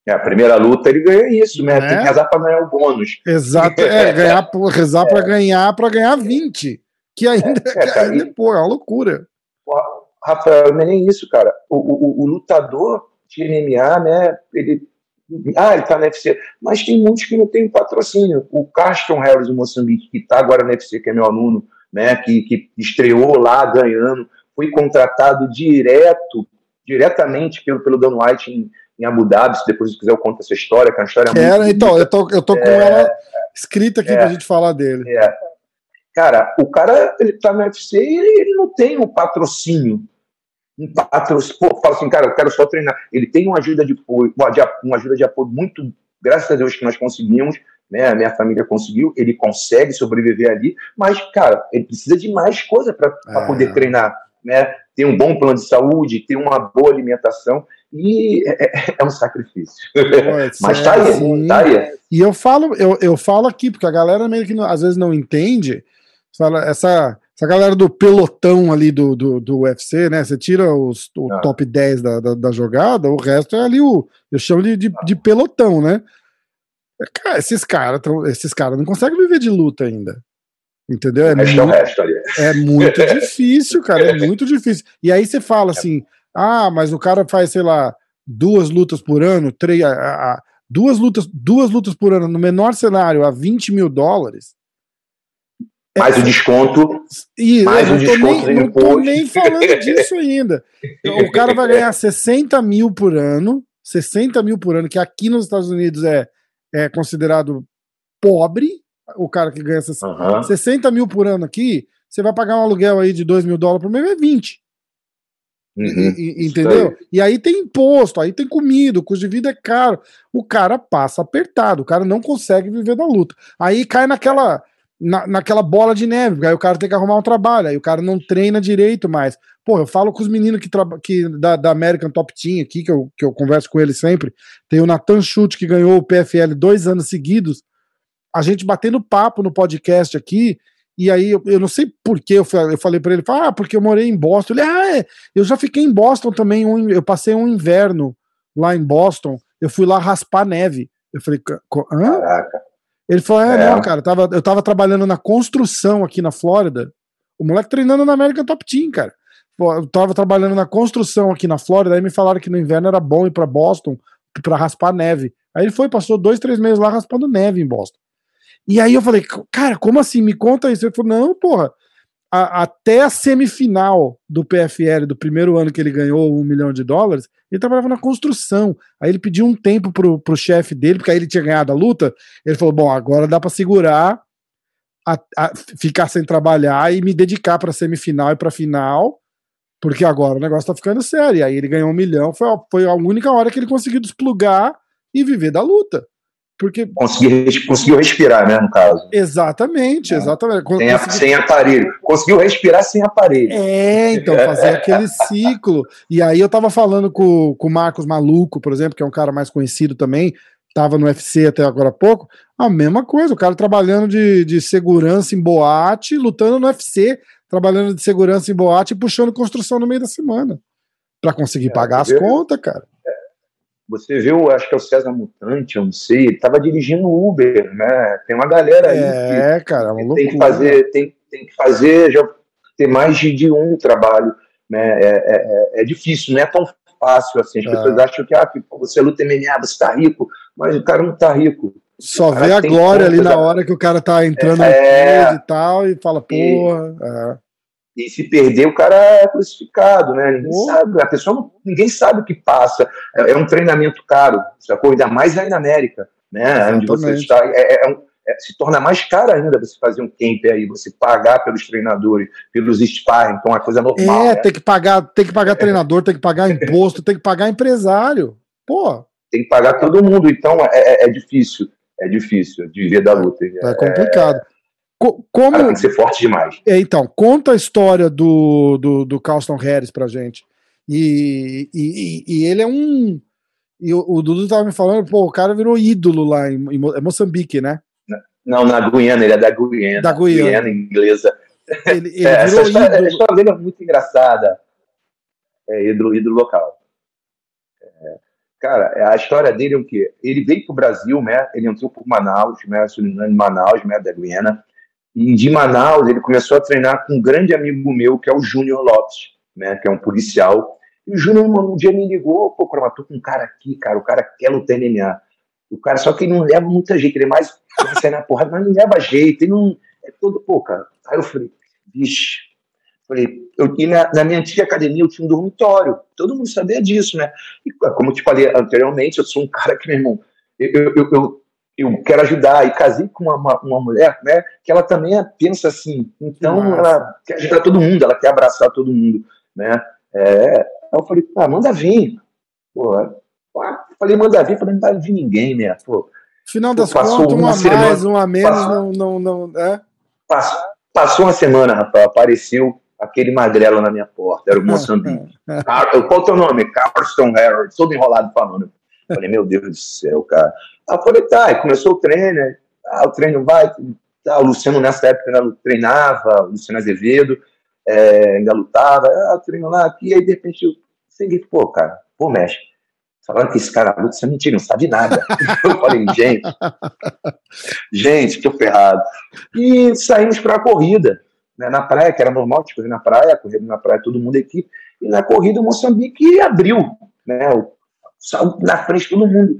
É, a primeira luta ele ganha isso, né? É. Tem que rezar para ganhar o bônus. Exato, é, ganhar, rezar é. para ganhar para ganhar 20. Que ainda é, é, ainda, pô, é uma loucura. Rafael, não é nem isso, cara. O, o, o, lutador de MMA, né? Ele. Ah, ele tá no UFC. Mas tem muitos que não tem patrocínio. O Caston Harris do Moçambique, que tá agora no UFC, que é meu aluno, né? Que, que estreou lá ganhando, foi contratado direto, diretamente pelo, pelo Dan White em em Abu Dhabi, se depois quiser eu conto essa história, que é uma história muito então, eu tô, eu tô com é, ela escrita aqui é, pra gente falar dele. É. Cara, o cara, ele tá no UFC e ele, ele não tem um patrocínio. Um patrocínio, pô, fala assim, cara, eu quero só treinar. Ele tem uma ajuda de apoio, uma ajuda de apoio muito, graças a Deus que nós conseguimos, né? A minha família conseguiu, ele consegue sobreviver ali, mas, cara, ele precisa de mais coisa para é. poder treinar, né? Ter um bom plano de saúde, ter uma boa alimentação e é, é, é um sacrifício. Mas tá aí, assim, tá aí. E eu falo, eu, eu falo aqui, porque a galera meio que não, às vezes não entende. Fala, essa, essa galera do pelotão ali do, do, do UFC, né? Você tira os, o ah. top 10 da, da, da, jogada, o resto é ali o. Eu chamo de, de, de pelotão, né? Cara, esses caras esses caras não conseguem viver de luta ainda. Entendeu? É, muito, é muito difícil, cara. É muito difícil. E aí você fala é. assim: ah, mas o cara faz, sei lá, duas lutas por ano, três, a, a, duas, lutas, duas lutas por ano no menor cenário a 20 mil dólares. Mais é, o desconto. E mais o desconto nem, Não tô nem falando disso ainda. O cara vai ganhar 60 mil por ano, 60 mil por ano, que aqui nos Estados Unidos é, é considerado pobre. O cara que ganha 60, uhum. 60 mil por ano aqui, você vai pagar um aluguel aí de 2 mil dólares por mês, é 20. Uhum, entendeu? E aí tem imposto, aí tem comida, o custo de vida é caro. O cara passa apertado, o cara não consegue viver da luta. Aí cai naquela na, naquela bola de neve, aí o cara tem que arrumar um trabalho, aí o cara não treina direito mais. Pô, eu falo com os meninos que, que da, da American Top Team aqui, que eu, que eu converso com eles sempre. Tem o Nathan Schultz, que ganhou o PFL dois anos seguidos. A gente batendo papo no podcast aqui, e aí eu, eu não sei por que eu, eu falei para ele, ah, porque eu morei em Boston. Ele, ah, é, eu já fiquei em Boston também, um, eu passei um inverno lá em Boston, eu fui lá raspar neve. Eu falei, hã? Caraca. Ele falou: é, é, não, cara, eu tava, eu tava trabalhando na construção aqui na Flórida. O moleque treinando na América Top Team, cara. Eu tava trabalhando na construção aqui na Flórida, aí me falaram que no inverno era bom ir para Boston para raspar neve. Aí ele foi, passou dois, três meses lá raspando neve em Boston. E aí eu falei, cara, como assim? Me conta isso. Ele falou, não, porra, a, até a semifinal do PFL, do primeiro ano que ele ganhou um milhão de dólares, ele trabalhava na construção. Aí ele pediu um tempo pro, pro chefe dele, porque aí ele tinha ganhado a luta. Ele falou: bom, agora dá para segurar, a, a, ficar sem trabalhar e me dedicar para semifinal e para final, porque agora o negócio tá ficando sério. E aí ele ganhou um milhão, foi, foi a única hora que ele conseguiu desplugar e viver da luta. Porque... Consegui, conseguiu respirar, né, no caso. Exatamente, é. exatamente. Sem, consegui... sem, aparelho. Conseguiu respirar sem aparelho. É, então, fazer aquele ciclo. E aí eu tava falando com, com o Marcos Maluco, por exemplo, que é um cara mais conhecido também, tava no UFC até agora há pouco, a mesma coisa, o cara trabalhando de, de segurança em boate, lutando no UFC, trabalhando de segurança em boate e puxando construção no meio da semana. para conseguir é, pagar as contas, cara. Você viu, acho que é o César Mutante, eu não sei, ele estava dirigindo Uber, né? Tem uma galera aí é, que, cara, é uma tem que fazer, tem, tem que fazer, já ter mais de, de um trabalho, né? É, é, é, é difícil, não é tão fácil assim. As é. pessoas acham que ah, você luta MMA, você está rico, mas o cara não está rico. Só vê a glória ali na hora que o cara tá entrando é, e tal e fala, porra. É. E se perder, o cara é crucificado, né? Ninguém oh. sabe, a pessoa não, ninguém sabe o que passa. É, é um treinamento caro, sacou? Ainda mais aí na América, né? Onde você está. É, é um, é, se torna mais caro ainda você fazer um camp aí, você pagar pelos treinadores, pelos sparring, então é coisa normal. É, né? tem que pagar, tem que pagar treinador, tem que pagar imposto, tem que pagar empresário. Pô. Tem que pagar todo mundo, então é, é, é difícil, é difícil de viver da luta. É, complicado. Co como... Cara, tem que ser forte demais. É, então, conta a história do, do, do Carlston Harris pra gente. E, e, e ele é um. E o, o, Dudu tava me falando, pô, o cara virou ídolo lá em, em é Moçambique, né? Não, na Guiana, ele é da Guiana. Da Guiana. Guiana inglesa. Ele, ele é, essa história, a história dele é muito engraçada. É ídolo, ídolo local. É, cara, a história dele é o quê? Ele veio pro Brasil, né? Ele entrou por Manaus, né? Manaus, né? Da Guiana e de Manaus, ele começou a treinar com um grande amigo meu, que é o Júnior Lopes, né, que é um policial. E o Júnior, um dia me ligou, pô, eu tô com um cara aqui, cara, o cara quer lutar MMA. O cara, só que ele não leva muita gente, ele é mais, sai na porrada, mas não leva jeito, ele não, é todo, pô, cara. Aí eu falei, vixe, falei, eu, na, na, minha antiga academia eu tinha um dormitório, todo mundo sabia disso, né? E como eu te falei anteriormente, eu sou um cara que, meu irmão, eu, eu, eu eu quero ajudar, e casei com uma, uma, mulher, né, que ela também pensa assim, então Nossa. ela quer ajudar todo mundo, ela quer abraçar todo mundo, né, é, aí eu falei, ah, manda vir, pô, ah, falei, manda vir, falei, não vai vir ninguém, né, pô. Final das contas, uma, uma semana, mais, uma menos, passou, não, não, não, é? Passou, passou uma semana, rapaz, apareceu aquele magrelo na minha porta, era o Moçambique. Qual é o teu nome? Carston Harold, todo enrolado falando. Falei, meu Deus do céu, cara. Aí eu falei, tá, e começou o treino, né? ah, o treino vai, tá, o Luciano nessa época treinava, o Luciano Azevedo é, ainda lutava, ah, treino lá, aqui, aí de repente eu segui, pô, cara, pô, mexe, falando que esse cara luta, isso é mentira, não sabe nada. eu falei, gente, gente, que ferrado. E saímos para a corrida, né, na praia, que era normal correr na praia, correr na praia todo mundo aqui, e na corrida o Moçambique abriu, né, saiu na frente todo mundo.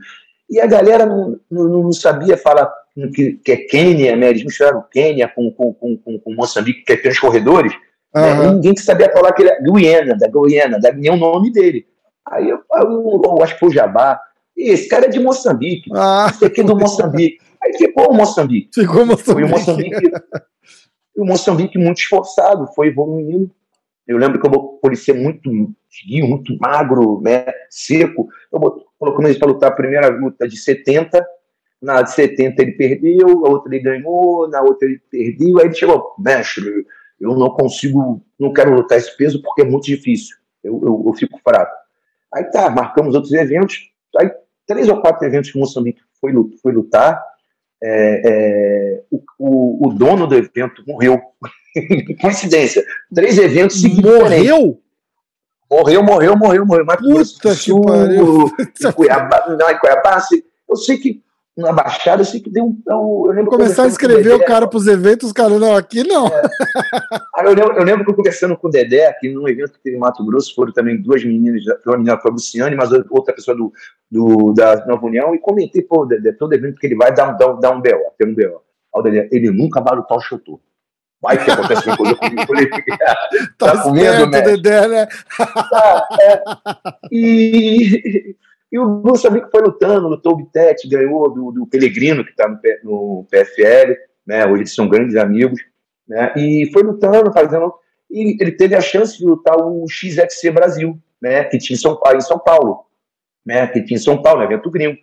E a galera não, não, não sabia falar que, que é Quênia, né? Eles misturaram Quênia com, com, com, com, Moçambique, que é os corredores. Uhum. Né? Ninguém sabia falar que ele era Guiana, da Guiana, da, nem o nome dele. Aí eu, eu, eu, acho que foi o Jabá. Esse cara é de Moçambique. Ah. Esse aqui é do Moçambique. Aí ficou o Moçambique. Ficou Moçambique. Foi o Moçambique, o Moçambique muito esforçado, foi evoluindo. Eu lembro que eu policiei muito esguio, muito magro, né, seco. Eu colocamos ele para lutar a primeira luta de 70, na de 70 ele perdeu, a outra ele ganhou, na outra ele perdeu, aí ele chegou, mestre, eu não consigo, não quero lutar esse peso porque é muito difícil, eu, eu, eu fico fraco. Aí tá, marcamos outros eventos, aí três ou quatro eventos que o Moçambique foi, foi lutar, é, é, o, o, dono do evento morreu. Coincidência. Três eventos seguidos. Morreu? Morreu, morreu, morreu, morreu. Mas Puta que pariu. Cuiabá, não, em Cuiabá, eu sei que na Baixada, eu sei que deu um. Eu, lembro Começar a escrever o, cara para os eventos, cara, não, aqui não. É. eu, lembro, eu lembro que eu conversando com o Dedé, aqui num evento que teve em Mato Grosso, foram também duas meninas, uma menina foi a Luciane, mas outra pessoa do, do, da Nova União, e comentei, pô, Dedé, todo evento que ele vai dar, dar, dar um B.O., ter um B.O. o Dedé, ele nunca vai lutar o Chotô. Vai que acontece uma coisa comigo. Falei, tá, tá com medo, né? Dedé, né? Tá, é. E e o Moçambique foi lutando, lutou o Bitete, ganhou do, do Pelegrino, que está no, no, PFL, né? hoje eles são grandes amigos, né? e foi lutando, fazendo. E ele teve a chance de lutar o XFC Brasil, né? que tinha em São Paulo, em São Paulo né? que tinha em São Paulo, no evento gringo.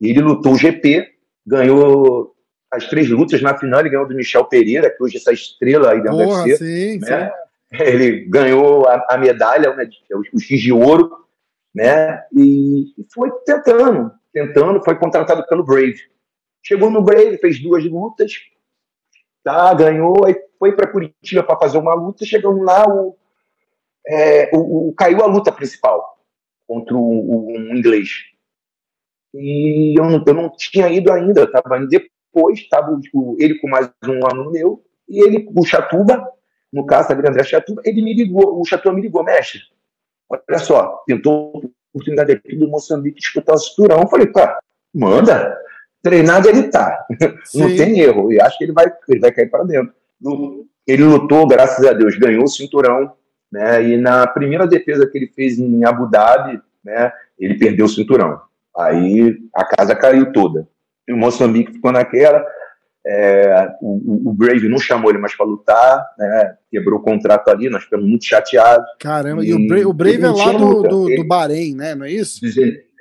E ele lutou o GP, ganhou as três lutas na final, ele ganhou do Michel Pereira, que hoje é essa estrela aí da Porra, UFC. Sim, né? sim. Ele ganhou a, a medalha, né, o X de ouro, né? E, foi tentando, tentando, foi contratado pelo Brave. Chegou no Brave, fez duas lutas, tá, ganhou, aí foi para Curitiba para fazer uma luta, chegamos lá, o, é, o, o, caiu a luta principal contra o, um inglês. E eu não, eu não tinha ido ainda, estava indo depois, estava ele com mais um aluno meu, e ele, o Chatuba, no caso, da André Chatuba, ele me ligou, o Chatuba me ligou, mestre, Olha só, tentou oportunidade aqui do Moçambique disputar o cinturão. Eu falei, cara, manda. Treinado ele tá. Não tem erro. E acho que ele vai, ele vai cair para dentro. Ele lutou, graças a Deus, ganhou o cinturão. Né? E na primeira defesa que ele fez em Abu Dhabi, né, ele perdeu o cinturão. Aí a casa caiu toda. E o Moçambique ficou naquela. É, o, o, Brave não chamou ele mais para lutar, né? quebrou o contrato ali, nós ficamos muito chateados. Caramba, e, e o, Brave, o Brave é lá do, do, do, Bahrein, né? Não é isso?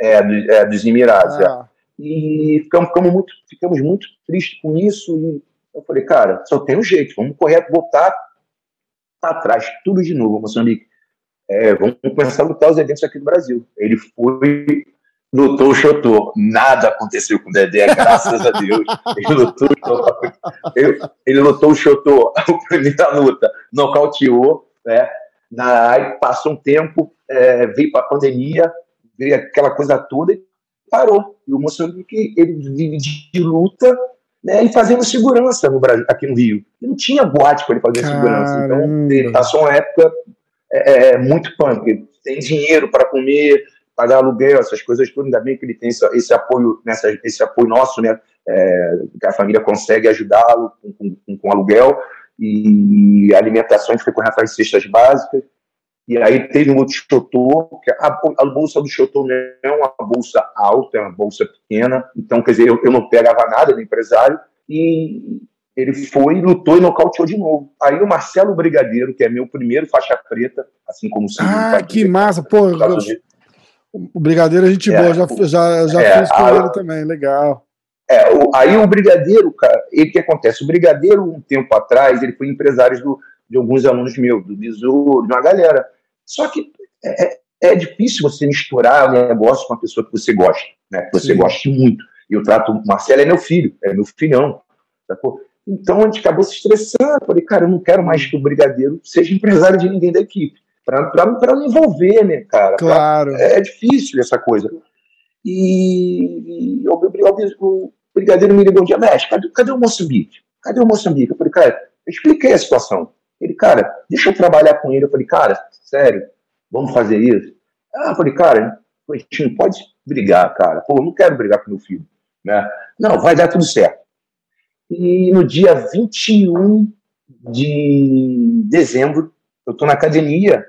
É, do, é dos Emirados. É. Ah. É. E ficamos, ficamos, muito, ficamos muito tristes com isso. E eu falei, cara, só tem um jeito, vamos correr, voltar para trás, tudo de novo, Moçambique. É, vamos começar a lutar os eventos aqui do Brasil. Ele foi lutou o Chotô. Nada aconteceu com o Dedé, graças a Deus. Ele lutou, ele, ele lutou o Chotô, a primeira luta, nocauteou, né? Na, aí passou um tempo, é, veio para a pandemia, veio aquela coisa toda e parou. E o Moçambique, ele vive de luta né, e fazendo segurança no Brasil, aqui no Rio. E não tinha boate para ele fazer Caramba. segurança. Então, ele passou uma época é, é muito punk. Tem dinheiro para comer, pagar aluguel, essas coisas tudo, ainda bem que ele tem esse, esse apoio, nessa, esse apoio nosso, né, é, que a família consegue ajudá-lo com, com, com, aluguel, e alimentação, a gente foi correndo atrás de cestas básicas, e aí teve um outro Chotô, que a, a, bolsa do Chotô não é uma bolsa alta, é uma bolsa pequena, então, quer dizer, eu, eu não pegava nada do empresário, e ele foi, lutou e nocauteou de novo. Aí o Marcelo Brigadeiro, que é meu primeiro faixa preta, assim como o Silvio. Ah, que massa, pô. O Brigadeiro a gente é, boa, já, já, já é, fiz com a, ele também, legal. É, o, aí o Brigadeiro, cara, o que acontece? O Brigadeiro, um tempo atrás, ele foi empresário do, de alguns alunos meus, do Besouro, de uma galera. Só que é, é, é difícil você misturar o negócio com uma pessoa que você gosta, né? Que você Sim. goste muito. E eu trato o Marcelo é meu filho, é meu filhão. Sacou? Então a gente acabou se estressando. Falei, cara, eu não quero mais que o Brigadeiro seja empresário de ninguém da equipe para não envolver, né, cara? Claro. Pra, é difícil essa coisa. E, e o, o, o, Brigadeiro me ligou um dia, mestre, cadê, cadê o Moçambique? Cadê o Moçambique? Eu falei, cara, eu expliquei a situação. Ele, cara, deixa eu trabalhar com ele. Eu falei, cara, sério, vamos fazer isso? Ah, eu falei, cara, não pode brigar, cara. Pô, eu não quero brigar com meu filho. Né? Não, vai dar tudo certo. E no dia 21 de dezembro, eu estou na academia,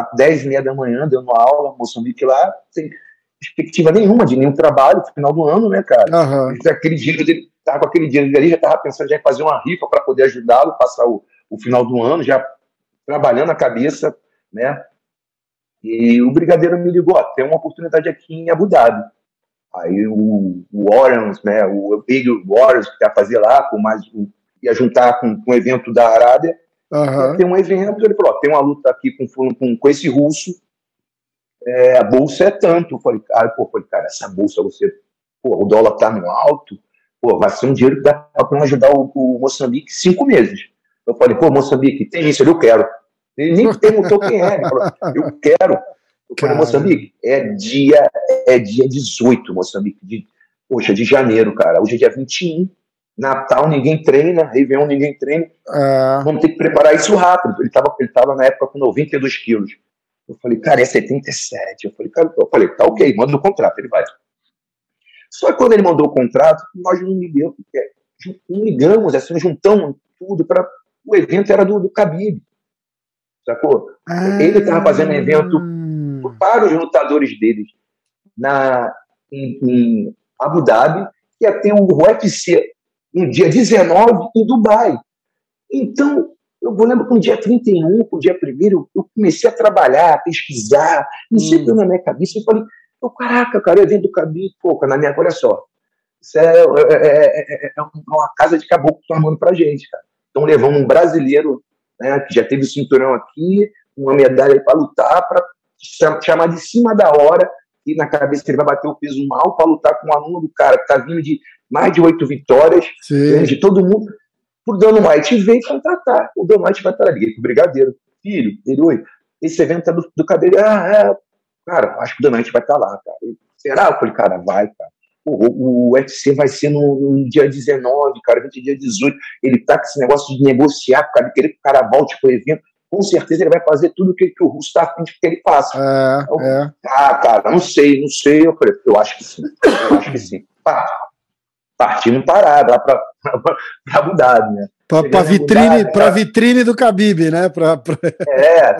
às 10 e meia da manhã, dando aula, Moçambique lá, sem perspectiva nenhuma de nenhum trabalho, final do ano, né, cara? Uhum. Aquele dia ele tava com aquele dia ali, já estava pensando já em fazer uma rifa para poder ajudá-lo, passar o, o final do ano, já trabalhando a cabeça, né? E o brigadeiro me ligou, ó, tem uma oportunidade aqui em Abu Dhabi. Aí o, o né, o Big Warriors que ia fazer lá, com mais, ia juntar com, com um evento da Arábia, uhum. tem um evento, ele falou, tem uma luta aqui com, com, com esse russo, é, a bolsa é tanto. Eu falei, cara, pô, falei, cara, essa bolsa você, pô, o dólar tá no alto, pô, vai ser um dinheiro que dá para ajudar o, o, Moçambique cinco meses. Eu falei, pô, Moçambique, tem isso, eu quero. Ele nem perguntou quem é, ele falou, eu quero. Eu falei, Moçambique, é dia, é dia 18, Moçambique, de, poxa, de janeiro, cara. Hoje é dia 21, Natal ninguém treina, Réveillon ninguém treina. É. Vamos ter que preparar isso rápido. Ele estava ele tava na época com 92 quilos. Eu falei, cara, é 77. Eu falei, cara, eu falei, tá ok, manda o contrato, ele vai. Só que quando ele mandou o contrato, nós não ligamos, não ligamos, assim, juntamos tudo para o evento era do, do Khabib. Sacou? Ah. Ele estava fazendo evento para os lutadores deles na, em, em Abu Dhabi, que ia ter o UFC no dia 19 em Dubai. Então, eu vou lembro que no dia 31, com o dia 1 eu comecei a trabalhar, a pesquisar, e sempre hum. na minha cabeça, eu falei, oh, caraca, cara, eu evento do Cabide, pô, na minha, olha só, isso é, é, é, é uma casa de caboclo que armando pra gente, cara. Então levamos um brasileiro, né, que já teve o cinturão aqui, uma medalha para lutar, para chamar de cima da hora, e na cabeça ele vai bater o peso mal para lutar com um aluno do cara que tá vindo de mais de oito vitórias, né, de todo mundo por Dano White veio contratar. O Dano White vai estar ali, o Brigadeiro. Filho, ele, oi, esse evento é do, do cabelo. Ah, é. Cara, acho que o Dano White vai estar lá, cara. Será? Eu falei, cara, vai, cara. O, o UFC vai ser no, no, dia 19, cara, 20 dia 18. Ele tá com esse negócio de negociar, cara, de querer que o cara volte pro evento. Com certeza ele vai fazer tudo o que, que o Russo tá afim de que ele faça. É, então, é. Ah, cara, não sei, não sei. Eu falei, eu acho que sim. Eu acho que sim. Pá, partindo parado lá para Abu Dhabi, né? Para vitrine, para vitrine do Khabib, né? Pra, pra... É.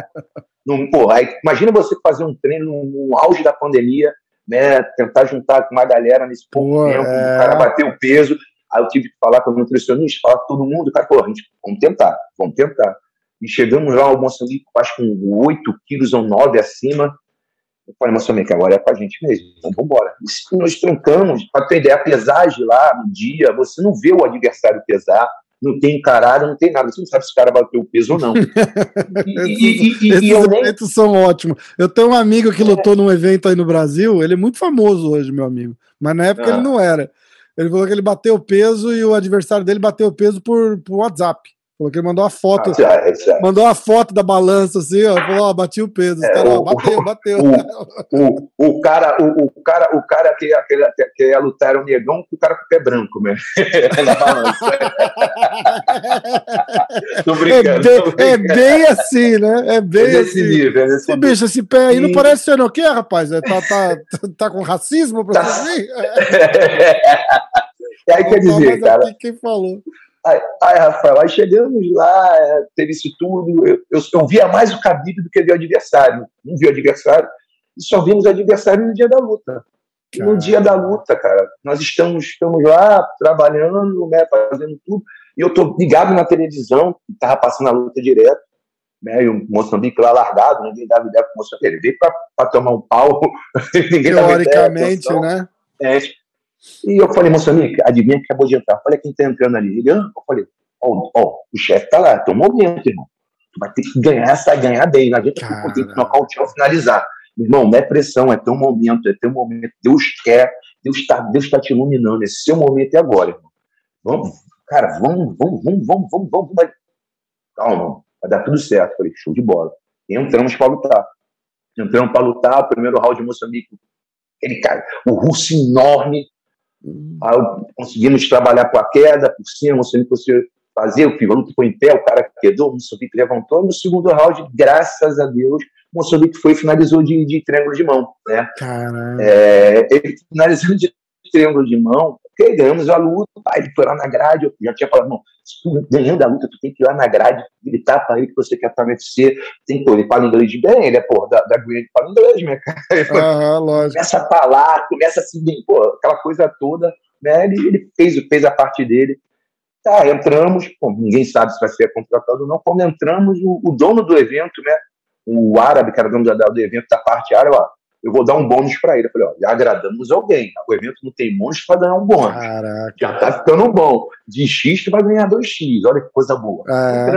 Num, porra, aí, imagina você fazer um treino no, no, auge da pandemia, né? Tentar juntar com uma galera nesse pouco tempo, é... o cara bater o peso. Aí eu tive que falar com o nutricionista, falar com todo mundo, cara, pô, a gente, vamos tentar, vamos tentar. E chegamos lá ao Moçambique, acho que com 8 quilos ou 9 acima, eu falei, mas que agora é com a gente mesmo, então vamos embora. E nós trancamos, para ter ideia, a pesagem lá no dia, você não vê o adversário pesar, não tem encarada, não tem nada. Você não sabe se o cara bateu o peso ou não. E, e, e, Esses e eventos nem... são ótimos. Eu tenho um amigo que lutou é. num evento aí no Brasil, ele é muito famoso hoje, meu amigo. Mas na época ah. ele não era. Ele falou que ele bateu o peso e o adversário dele bateu o peso por, por WhatsApp. Ele mandou uma foto. Ah, é, é. Mandou uma foto da balança assim, ó. Falou, ó, bati o peso. É, cara, o, bateu, bateu. O, o, o, cara, o, o, cara, o cara que, que, que ia lutar era o negão com o cara com o pé branco, né? Na balança. tô brincando, é, bem, é bem assim, né? É bem é assim. Nível, é nesse Ô, bicho, esse pé aí não parece ser o quê, rapaz? Tá, tá, tá com racismo pra tá. você? E aí quer dizer, cara. Quem falou? Aí, aí, Rafael, aí chegamos lá, teve isso tudo. Eu, eu, eu via mais o Khabib do que via o adversário. Não vi o adversário, e só vimos o adversário no dia da luta. No dia da luta, cara, nós estamos, estamos lá trabalhando, né, fazendo tudo, e eu tô ligado na televisão, tava passando a luta direto, né, e o Moçambique lá largado, ninguém dava ideia pro Moçambique, ele veio para tomar um pau, Teoricamente, né? É, e eu falei, Moçambique, adivinha que acabou de entrar? Eu falei, quem tá entrando ali? Ele, ah, eu falei, ó, oh, oh, o chefe tá lá, tem um momento, irmão. Tu vai ter que ganhar essa, ganhar bem. Não adianta tu ter que nocautear ou finalizar. Irmão, não é pressão, é teu momento, é teu momento. Deus quer, Deus está Deus tá te iluminando. Esse seu momento é agora, irmão. Vamos, cara, vamos, vamos, vamos, vamos, vamos, vamos. vamos. Calma, vai dar tudo certo. Eu falei, show de bola. E entramos para lutar. Entramos para lutar, primeiro round de Moçambique. Aquele cara, o russo enorme, conseguimos trabalhar com a queda por cima, Moçambique conseguiu fazer, o piloto foi em pé, o cara quedou, o Moçambique levantou, e no segundo round, graças a Deus, o Moçambique foi e finalizou de, de triângulo de mão, né? É, ele finalizou de triângulo de mão, ok, ganhamos a luta, aí ele foi lá na grade, eu já tinha falado, não, ganhando a luta, tu tem que ir lá na grade, gritar para ele que você quer para UFC, tem que ele fala inglês bem, ele é, porra, da, da Green, fala inglês, né, cara? Uhum, lógico. Começa a falar, começa assim, pô, aquela coisa toda, né, ele, ele fez, fez a parte dele, tá, entramos, pô, ninguém sabe se vai ser contratado ou não, quando entramos, o, o dono do evento, né, o árabe, que era dono do, do evento da parte árabe, ó, eu vou dar um bônus para ele. Eu falei, ó, já agradamos alguém. O evento não tem monstro para ganhar um bônus. Caraca. Já tá ficando bom. De X, tu vai ganhar 2X. Olha que coisa boa. É.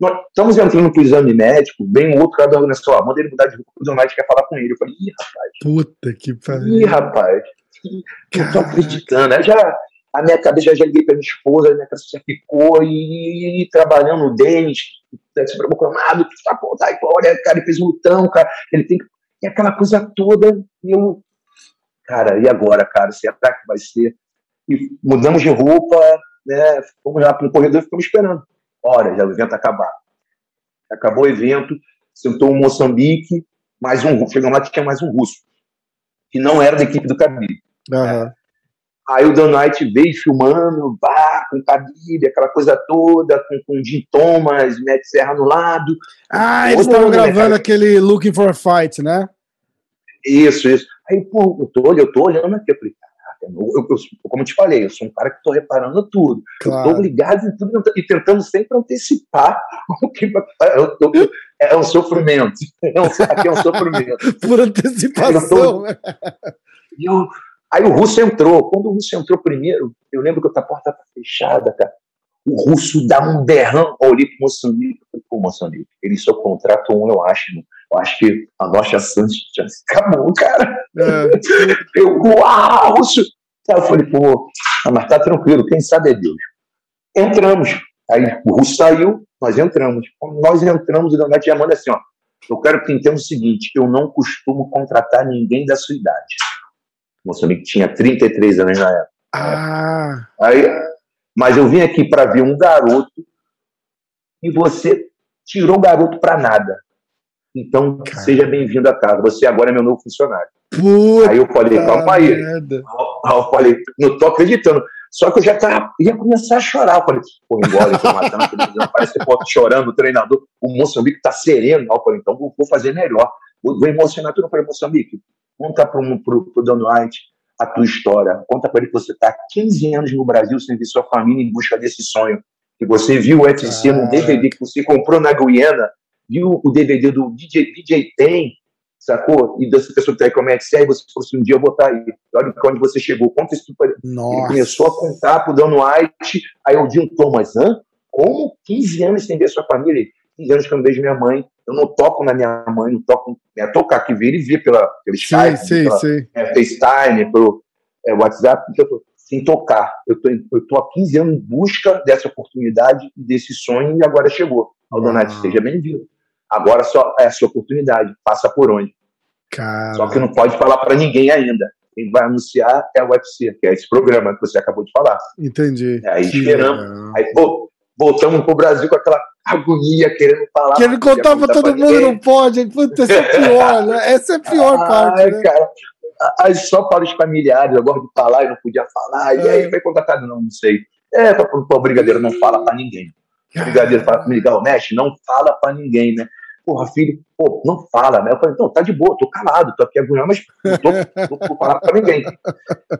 Nós estamos entrando pro exame médico, vem um outro cara da organização, ó, manda ele mudar de roupa, o médico quer falar com ele. Eu falei, ih, rapaz. Puta que Ih, pariu. rapaz. Não tô acreditando. Aí já, a minha cabeça já liguei pra minha esposa, a minha cabeça ficou e, e trabalhando o dente, sempre proclamado, que tá bom, tá, e, olha, cara, ele fez um lutão, cara, ele tem que. E aquela coisa toda, e eu. Cara, e agora, cara? Será que vai ser? E mudamos de roupa, né? Fomos lá pro corredor e ficamos esperando. Hora, já o evento acabar. Acabou o evento, sentou um Moçambique, mais um, chegamos lá que tinha mais um russo, que não era da equipe do Khabib. Aham. Aí o Dan Knight veio filmando, pá, com Khabib, aquela coisa toda, com, com Jim Thomas, Matt Serra no lado. Ah, eles estavam né, gravando cara? aquele Looking for a Fight, né? Isso, isso. Aí, pô, eu tô, eu tô olhando aqui, eu falei, caraca, eu, eu- eu- como eu te falei, eu sou um cara que tô reparando tudo. Eu tô Claro. ligado em tudo e tentando sempre antecipar o que vai eu tô- É um sofrimento. É um, aqui é um sofrimento. Por antecipação. né? E eu- aí o russo entrou. Quando o russo entrou primeiro, eu lembro que a porta estava fechada, cara. O russo dá um berrão. Eu olhei pro Moçambique. Eu falei, pô, Moçambique, ele só contrata um, eu acho. né? Eu acho que a nossa chance acabou, cara. É. Eu, uau, russo. Eu falei, pô, ah, mas tá tranquilo, quem sabe é Deus. Entramos. Aí o russo saiu, nós entramos. Quando nós entramos, o Donati já manda assim, ó. Eu quero que entenda o seguinte, eu não costumo contratar ninguém da sua idade. Moçambique tinha 33 anos na época. Ah, Aí, mas eu vim aqui para ver um garoto e você tirou o garoto para nada. Então, Cara. seja bem-vindo à casa. Você agora é meu novo funcionário. puta Aí eu falei, calma aí. merda. Aí eu falei, não tô acreditando. Só que eu já tava, ia começar a chorar. Eu falei, pô, embora, eu tô matando a televisão. Parece que pô, chorando o treinador. O Moçambique tá sereno. Eu falei, então vou vou fazer melhor. Vou, vou emocionar tudo. Eu falei, Moçambique, conta pro, pro Don White a tua história. Conta para ele que você tá há 15 anos no Brasil sem ver sua família em busca desse sonho. Que você viu o UFC num Caraca. DVD que você comprou na Guiana, viu o DVD do DJ, DJ Tem, sacou? E dessa pessoa que tá aí como é que é, e você falou assim, um dia eu vou estar aí. Olha onde você chegou, conta isso pra ele. Começou a contar pro Dan White, aí eu Jim Thomas, hã? Como 15 anos sem ver sua família? Ele, 15 anos que eu não vejo minha mãe, eu não toco na minha mãe, não toco, é tocar que ver e ver pela, pelo Sei, Skype, sei, pela, sei. é, FaceTime, pelo é, WhatsApp, então, sem tocar. Eu tô, eu tô há 15 anos em busca dessa oportunidade, desse sonho, e agora chegou. Ao Donati, Uau. seja bem-vindo. Agora só é a sua oportunidade, passa por onde. Cara. Só que não pode falar para ninguém ainda. Quem vai anunciar é o UFC, que é esse programa que você acabou de falar. Entendi. Aí Que esperamos. legal. Aí, pô, voltamos pro Brasil com aquela agonia, querendo falar. Que ele mas não contar pra todo mundo, ninguém. não pode. Puta, essa é pior, né? Essa é a pior parte, Ai, né? cara. Aí só para os familiares, eu gosto de falar e não podia falar. E É. aí foi contratado, não, não sei. É, pra, pro brigadeiro, não fala para ninguém. O brigadeiro fala comigo, o mestre, não fala para ninguém, né? Porra, filho, pô, não fala, né? Eu falei, então, tá de boa, tô calado, tô aqui agoniado, mas não tô, não vou falar pra ninguém.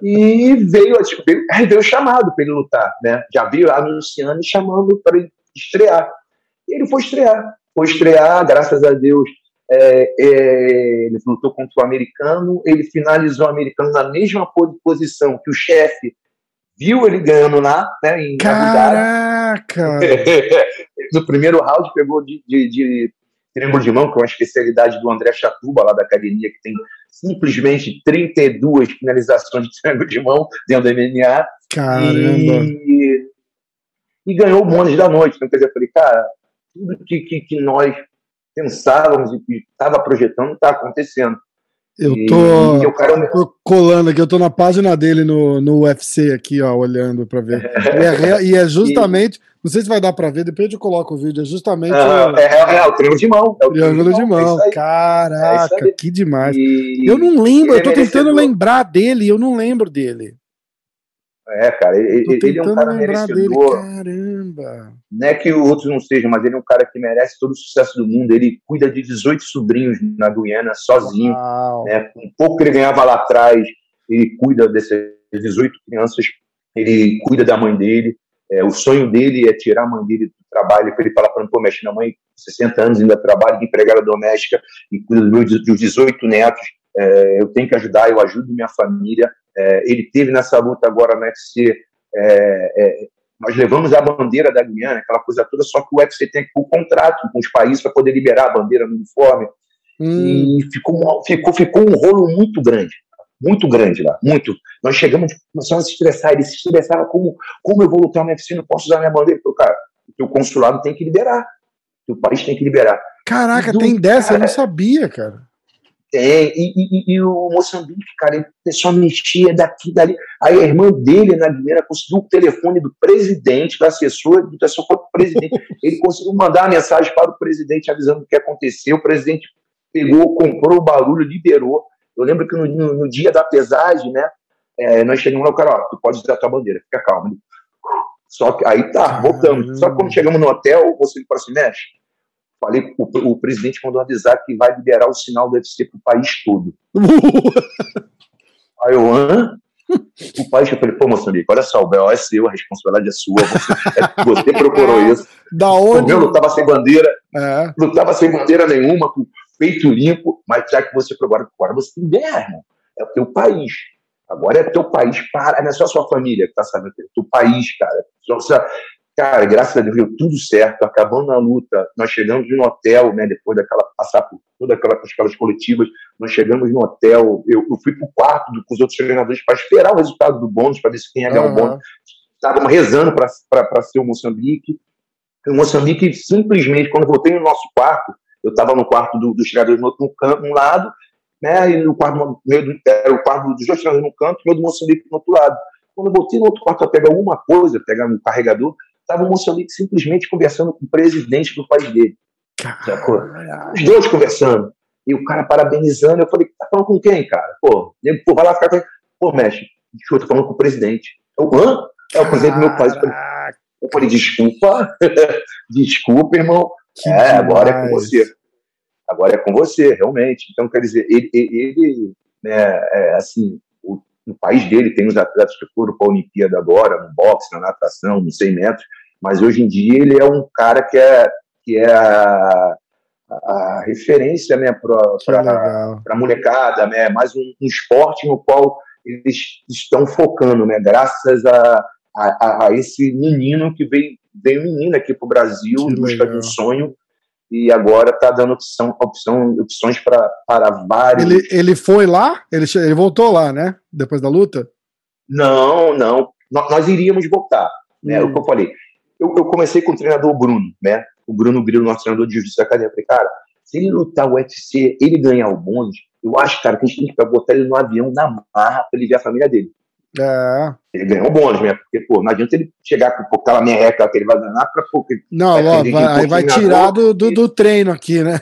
E veio, veio, veio o chamado para ele lutar, né? Já veio anunciando e chamando para ele estrear. Ele foi estrear. Foi estrear, graças a Deus, é, é, ele lutou contra o americano, ele finalizou o americano na mesma po- posição que o chefe viu ele ganhando lá, né, em. Caraca! no primeiro round pegou de, de, de triângulo de mão, que é uma especialidade do André Chatuba, lá da academia, que tem simplesmente 32 finalizações de triângulo de mão dentro do MMA. Caramba! E, e ganhou o bônus da noite. Então, quer dizer, eu falei, cara, tudo que, que, que nós pensávamos e que estava projetando está acontecendo. Eu E- tô, e o cara- tô colando aqui, eu tô na página dele no, no UFC aqui, ó, olhando pra ver. E é, e é justamente, não sei se vai dar pra ver, depois eu coloco o vídeo, é justamente Ah, o é, é, é o triângulo de mão. É o triângulo de é mão. É Caraca, que demais. E- Eu não lembro, eu tô é tentando lembrar dele, eu não lembro dele. É, cara, ele, ele é um cara lembrar dele, merecedor. caramba. Não é que outros não sejam, mas ele é um cara que merece todo o sucesso do mundo. Ele cuida de 18 sobrinhos na Guiana, sozinho. Uau. né? Com o pouco que ele ganhava lá atrás, ele cuida dessas 18 crianças, ele cuida da mãe dele. É, o sonho dele é tirar a mãe dele do trabalho, para ele falar para pô, mexe, minha mãe, 60 anos, ainda trabalha de empregada doméstica e cuida dos meus dos 18 netos. é, eu tenho que ajudar, eu ajudo minha família. É, ele teve nessa luta agora no UFC, é, é, nós levamos a bandeira da Guiana, aquela coisa toda, só que o UFC tem que o contrato com os países para poder liberar a bandeira no uniforme. Hum. E ficou, ficou, ficou um rolo muito grande muito grande lá, muito. Nós chegamos, começamos a se estressar, ele se estressava como, como eu vou lutar no UFC, não posso usar minha bandeira. Falei, cara, o consulado tem que liberar, o país tem que liberar. Caraca, Do, tem dessa, cara, eu não sabia, cara. Tem, e, e, e, o Moçambique, cara, ele só mexia daqui, dali. Aí a irmã dele, na Guiné, conseguiu o telefone do presidente, do assessor, do assessor foi presidente. Ele conseguiu mandar a mensagem para o presidente avisando o que aconteceu. O presidente pegou, comprou o barulho, liberou. Eu lembro que no, no, no dia da pesagem, né, é, nós chegamos lá, o cara, ó, tu pode a tua bandeira, fica calmo. Só que aí tá, voltamos. Só que quando chegamos no hotel, você falou assim, mexe. Falei, o, o presidente mandou avisar que vai liberar o sinal do UFC para o país todo. aí eu, hã? O país, eu falei, pô, Moçambique, olha só, o BO é seu, a responsabilidade é sua, você, é, você procurou isso. Da onde? Eu lutava sem bandeira, é. lutava sem bandeira nenhuma, com peito limpo, mas já que você procura, agora você tem guerra, irmão. É o teu país. Agora é teu país, para, não é só a sua família que tá sabendo, é teu país, cara. Cara, graças a Deus deu tudo certo, acabando a luta, nós chegamos no hotel, né, depois daquela, passar por todas aquela, aquelas coletivas, nós chegamos no hotel, eu, eu fui pro quarto do, com os outros treinadores para esperar o resultado do bônus, para ver se quem ia ganhar uhum. o bônus. Estávamos rezando para ser o Moçambique. O Moçambique, simplesmente, quando eu voltei no nosso quarto, eu estava no quarto do, dos treinadores no, no, canto, um lado, né, e no quarto, do, era o quarto dos dois treinadores no canto, e o do Moçambique no outro lado. Quando eu voltei no outro quarto para pegar alguma coisa, pegar um carregador, estava o Moçambique simplesmente conversando com o presidente do país dele. Os dois conversando. E o cara parabenizando. Eu falei, tá falando com quem, cara? Pô, pô vai lá ficar com ele. Pô, mestre, eu tô falando com o presidente. Eu, hã? É o presidente do meu país. Eu falei, desculpa, desculpa, irmão. Que é, demais. agora é com você. Agora é com você, realmente. Então, quer dizer, ele, ele né, é, assim, no país dele tem os atletas que foram para a Olimpíada agora, no boxe, na natação, nos 100 metros, mas hoje em dia ele é um cara que é, que é a, a referência né, para a molecada, né, mais um, um, esporte no qual eles estão focando, né, graças a, a, a esse menino que veio, veio menino aqui para o Brasil em busca de um sonho e agora está dando opção, opção, opções pra, para vários. Ele, ele foi lá? Ele, ele voltou lá, né? Depois da luta? Não, não. Nós, nós iríamos voltar. Né? Hum. O que eu falei. Eu, eu, comecei com o treinador Bruno, né? O Bruno Grilo, nosso treinador de justiça da academia. Eu falei, cara, se ele lutar o UFC, ele ganhar o bônus, eu acho, cara, que a gente tem que botar ele no avião na marra para ele ver a família dele. É. Ele ganhou bônus, né? Porque, pô, não adianta ele chegar com aquela merreca que ele vai ganhar pra pouco. Não, vai, vai, aí vai tirar do, do, do, treino aqui, né?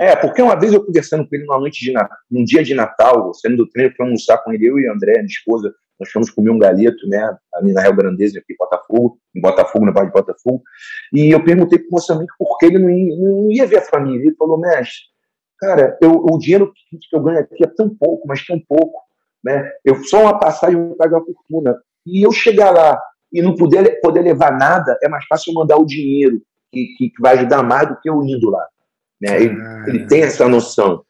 É, porque uma vez eu conversando com ele numa noite de Natal, num dia de Natal, saindo do treino, fui almoçar com ele, eu e a André, minha esposa, nós fomos comer um galeto, né, na Rio Grandeza, aqui em Botafogo, em Botafogo, na Baía de Botafogo, e eu perguntei pro Moçambique por que ele não ia, não ia ver a família. Ele falou, mestre, cara, eu, o dinheiro que eu ganho aqui é tão pouco, mas tão pouco né? Eu só uma passagem eu pago uma fortuna. E eu chegar lá e não poder, poder levar nada, é mais fácil eu mandar o dinheiro, que, que, vai ajudar mais do que eu indo lá. Né? Ele, ele, tem essa noção.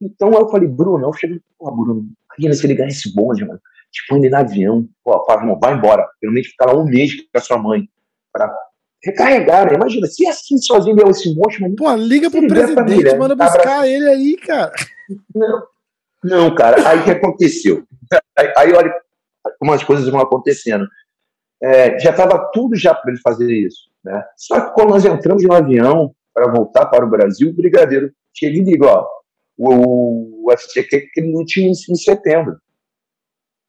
Então eu falei, Bruno, eu cheguei, pô, Bruno, imagina se ele ganha esse bonde, mano. Tipo, ele no avião, pô, fala, irmão, vai embora. Pelo menos ficar lá um mês com a sua mãe. Pra recarregar, né? Imagina, se é assim sozinho é esse monte, mano. Pô, liga pro presidente, manda buscar ele aí, cara. Não, não, cara, aí o que aconteceu? Aí, aí olha como as coisas vão acontecendo. É, já estava tudo já para ele fazer isso. Né? Só que quando nós entramos no avião para voltar para o Brasil, o brigadeiro chega e liga, ó, o UFC quer que ele lute em, em setembro.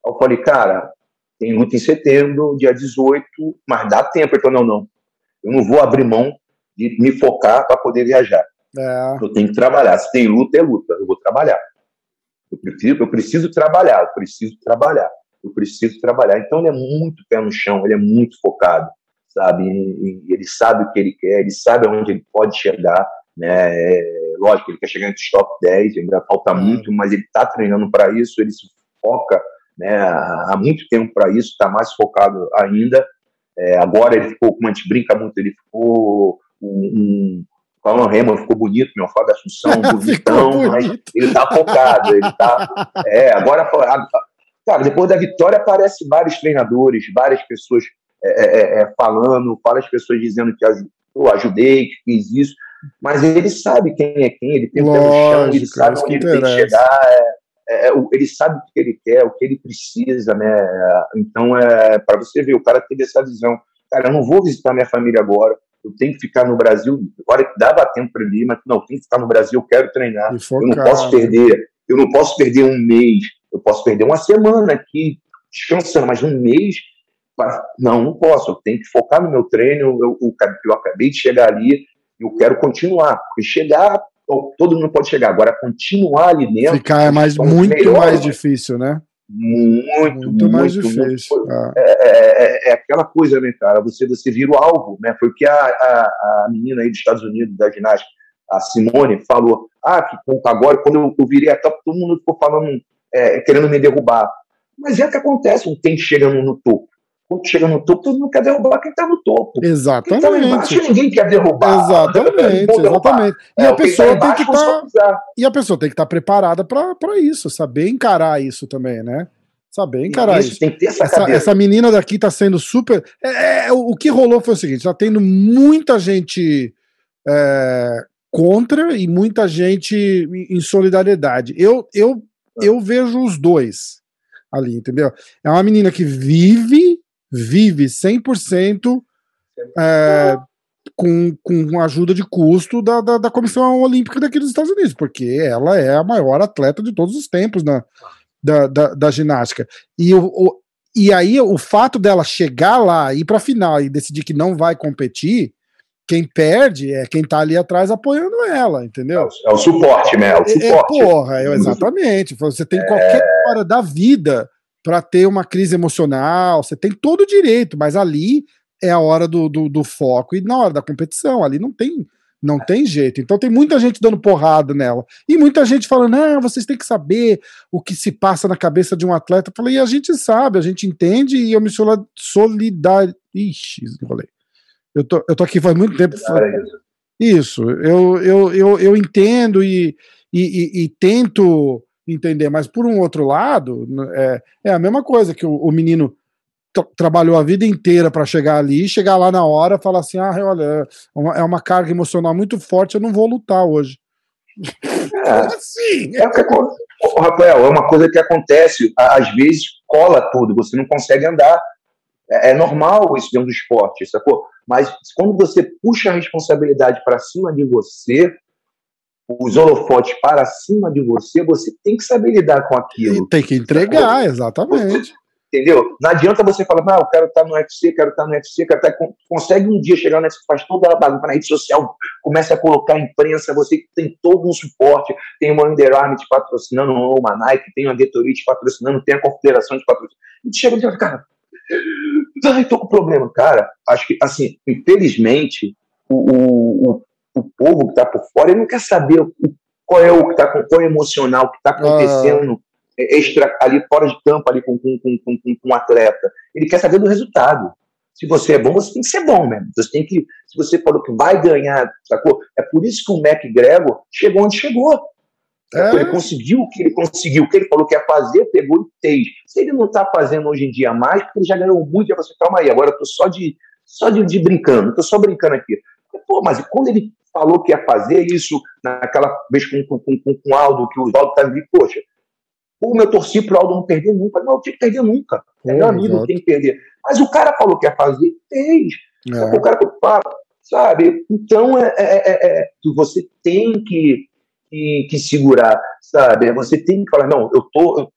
Eu falei, cara, tem luta em setembro, dia 18, mas dá tempo. Ele falou, não, não, eu não vou abrir mão de me focar para poder viajar. É. Eu tenho que trabalhar. Se tem luta, é luta. Eu vou trabalhar. Eu preciso, eu preciso trabalhar, eu preciso trabalhar, eu preciso trabalhar. Então ele é muito pé no chão, ele é muito focado, sabe? E, ele sabe o que ele quer, ele sabe aonde ele pode chegar, né? É, lógico, ele quer chegar entre os top 10, ainda falta muito, mas ele está treinando para isso, ele se foca né, há muito tempo para isso, está mais focado ainda. É, agora ele ficou, como a gente brinca muito, ele ficou um, Cauã Raymond ficou bonito, meu Fábio Assunção, bonitão, mas ele tá focado, ele tá. É, agora, cara, depois da vitória aparece vários treinadores, várias pessoas é, é, é, é falando, várias pessoas dizendo que eu ajudei, que fiz isso, mas ele sabe quem é quem, ele tem o pé no chão, ele sabe onde ele tem que chegar, é, é, ele sabe o que ele quer, o que ele precisa, né? Então, é, para você ver, o cara teve essa visão. Cara, eu não vou visitar minha família agora, eu tenho que ficar no Brasil, agora que dava tempo para ele, mas não, tem que ficar no Brasil, eu quero treinar, eu não posso perder, eu não posso perder um mês, eu posso perder uma semana aqui, descansando, mas um mês, não, não posso, eu tenho que focar no meu treino, eu, eu, eu acabei de chegar ali, eu quero continuar, porque chegar, todo mundo pode chegar, agora continuar ali dentro... Ficar é mais, muito mais difícil, né? Muito, muito, muito mais difícil. Muito, ah. é, é, é, é, aquela coisa, né, cara? Você, você vira o alvo, né? Foi o que a, a, a menina aí dos Estados Unidos, da ginástica, a Simone, falou. Ah, que agora, quando eu, eu virei a top, todo mundo ficou falando, é, querendo me derrubar. Mas é o que acontece quem chega no, no topo quando chega no topo, todo mundo quer derrubar quem está no topo. Exatamente. Quem tá embaixo, ninguém quer derrubar. Exatamente, exatamente. E, é, a pessoa tá tem que tá, e a pessoa tem que estar tá preparada para isso, saber encarar isso também, né? Saber encarar isso. isso. Tem que ter essa, essa, essa menina daqui está sendo super. É, é, o, o que rolou foi o seguinte: está tendo muita gente é, contra e muita gente em solidariedade. Eu, eu, eu vejo os dois ali, entendeu? É uma menina que vive vive 100% é, com, com ajuda de custo da, da, da, Comissão Olímpica daqui dos Estados Unidos, porque ela é a maior atleta de todos os tempos na, da, da, da ginástica. E, o, o, e aí o fato dela chegar lá, ir para a final e decidir que não vai competir, quem perde é quem tá ali atrás apoiando ela, entendeu? É o, é o suporte, né? É o é, é, suporte. É, porra, exatamente. Você tem qualquer hora da vida para ter uma crise emocional, você tem todo o direito, mas ali é a hora do, do, do, foco e na hora da competição, ali não tem não tem jeito. Então tem muita gente dando porrada nela. E muita gente falando, ah, vocês têm que saber o que se passa na cabeça de um atleta. Eu falei, e a gente sabe, a gente entende e eu me solidar. Ixi, enrolei. Eu tô, eu tô aqui faz muito tempo. Isso, eu, eu, eu, eu entendo e, e, e, e tento entender. Mas por um outro lado, é, é a mesma coisa que o, o menino trabalhou a vida inteira para chegar ali, chegar lá na hora, falar assim: ah, olha, é uma, é uma carga emocional muito forte, eu não vou lutar hoje. É, assim? é Rafael, é uma coisa que acontece, às vezes cola tudo, você não consegue andar. É, é normal isso dentro do esporte, sacou? Mas quando você puxa a responsabilidade para cima de você, os holofotes para cima de você, você tem que saber lidar com aquilo. Tem que entregar, exatamente. entendeu? Não adianta você falar, ah, eu quero estar no UFC, quero estar no UFC, quero estar... consegue um dia chegar no UFC, faz toda a bagunça na rede social, começa a colocar a imprensa, você tem todo um suporte, tem uma Under Armour te patrocinando, uma Nike, tem uma Gatorade te patrocinando, tem a Confederação de patrocinando, e chega e fala, cara, ai, tô com problema. Cara, acho que, assim, infelizmente, o, o, o povo que está por fora, ele não quer saber o, qual é o que está qual é o emocional que está acontecendo ah. extra ali fora de campo ali com, com, com, com, com um atleta. Ele quer saber do resultado. Se você é bom, você tem que ser bom mesmo. Você tem que, se você falou que vai ganhar, sacou? É por isso que o McGregor chegou onde chegou. É. Ele conseguiu o que ele conseguiu, o que ele falou que ia fazer, pegou e fez. Se ele não está fazendo hoje em dia mais, porque ele já ganhou muito, já você calma aí, agora eu tô só de só de, de brincando, tô só brincando aqui. Pô, mas quando ele falou que ia fazer isso naquela vez com, com, com, com o Aldo, que o Aldo tá ali, poxa, como eu torci pro Aldo não perder nunca. Não, eu tinha que perder nunca. É, meu amigo, exato. tem que perder. Mas o cara falou que ia fazer, fez. É. O cara fala, sabe? Então, é, é, é, é, você tem que, que, que, segurar, sabe? Você tem que falar, não, eu tô, eu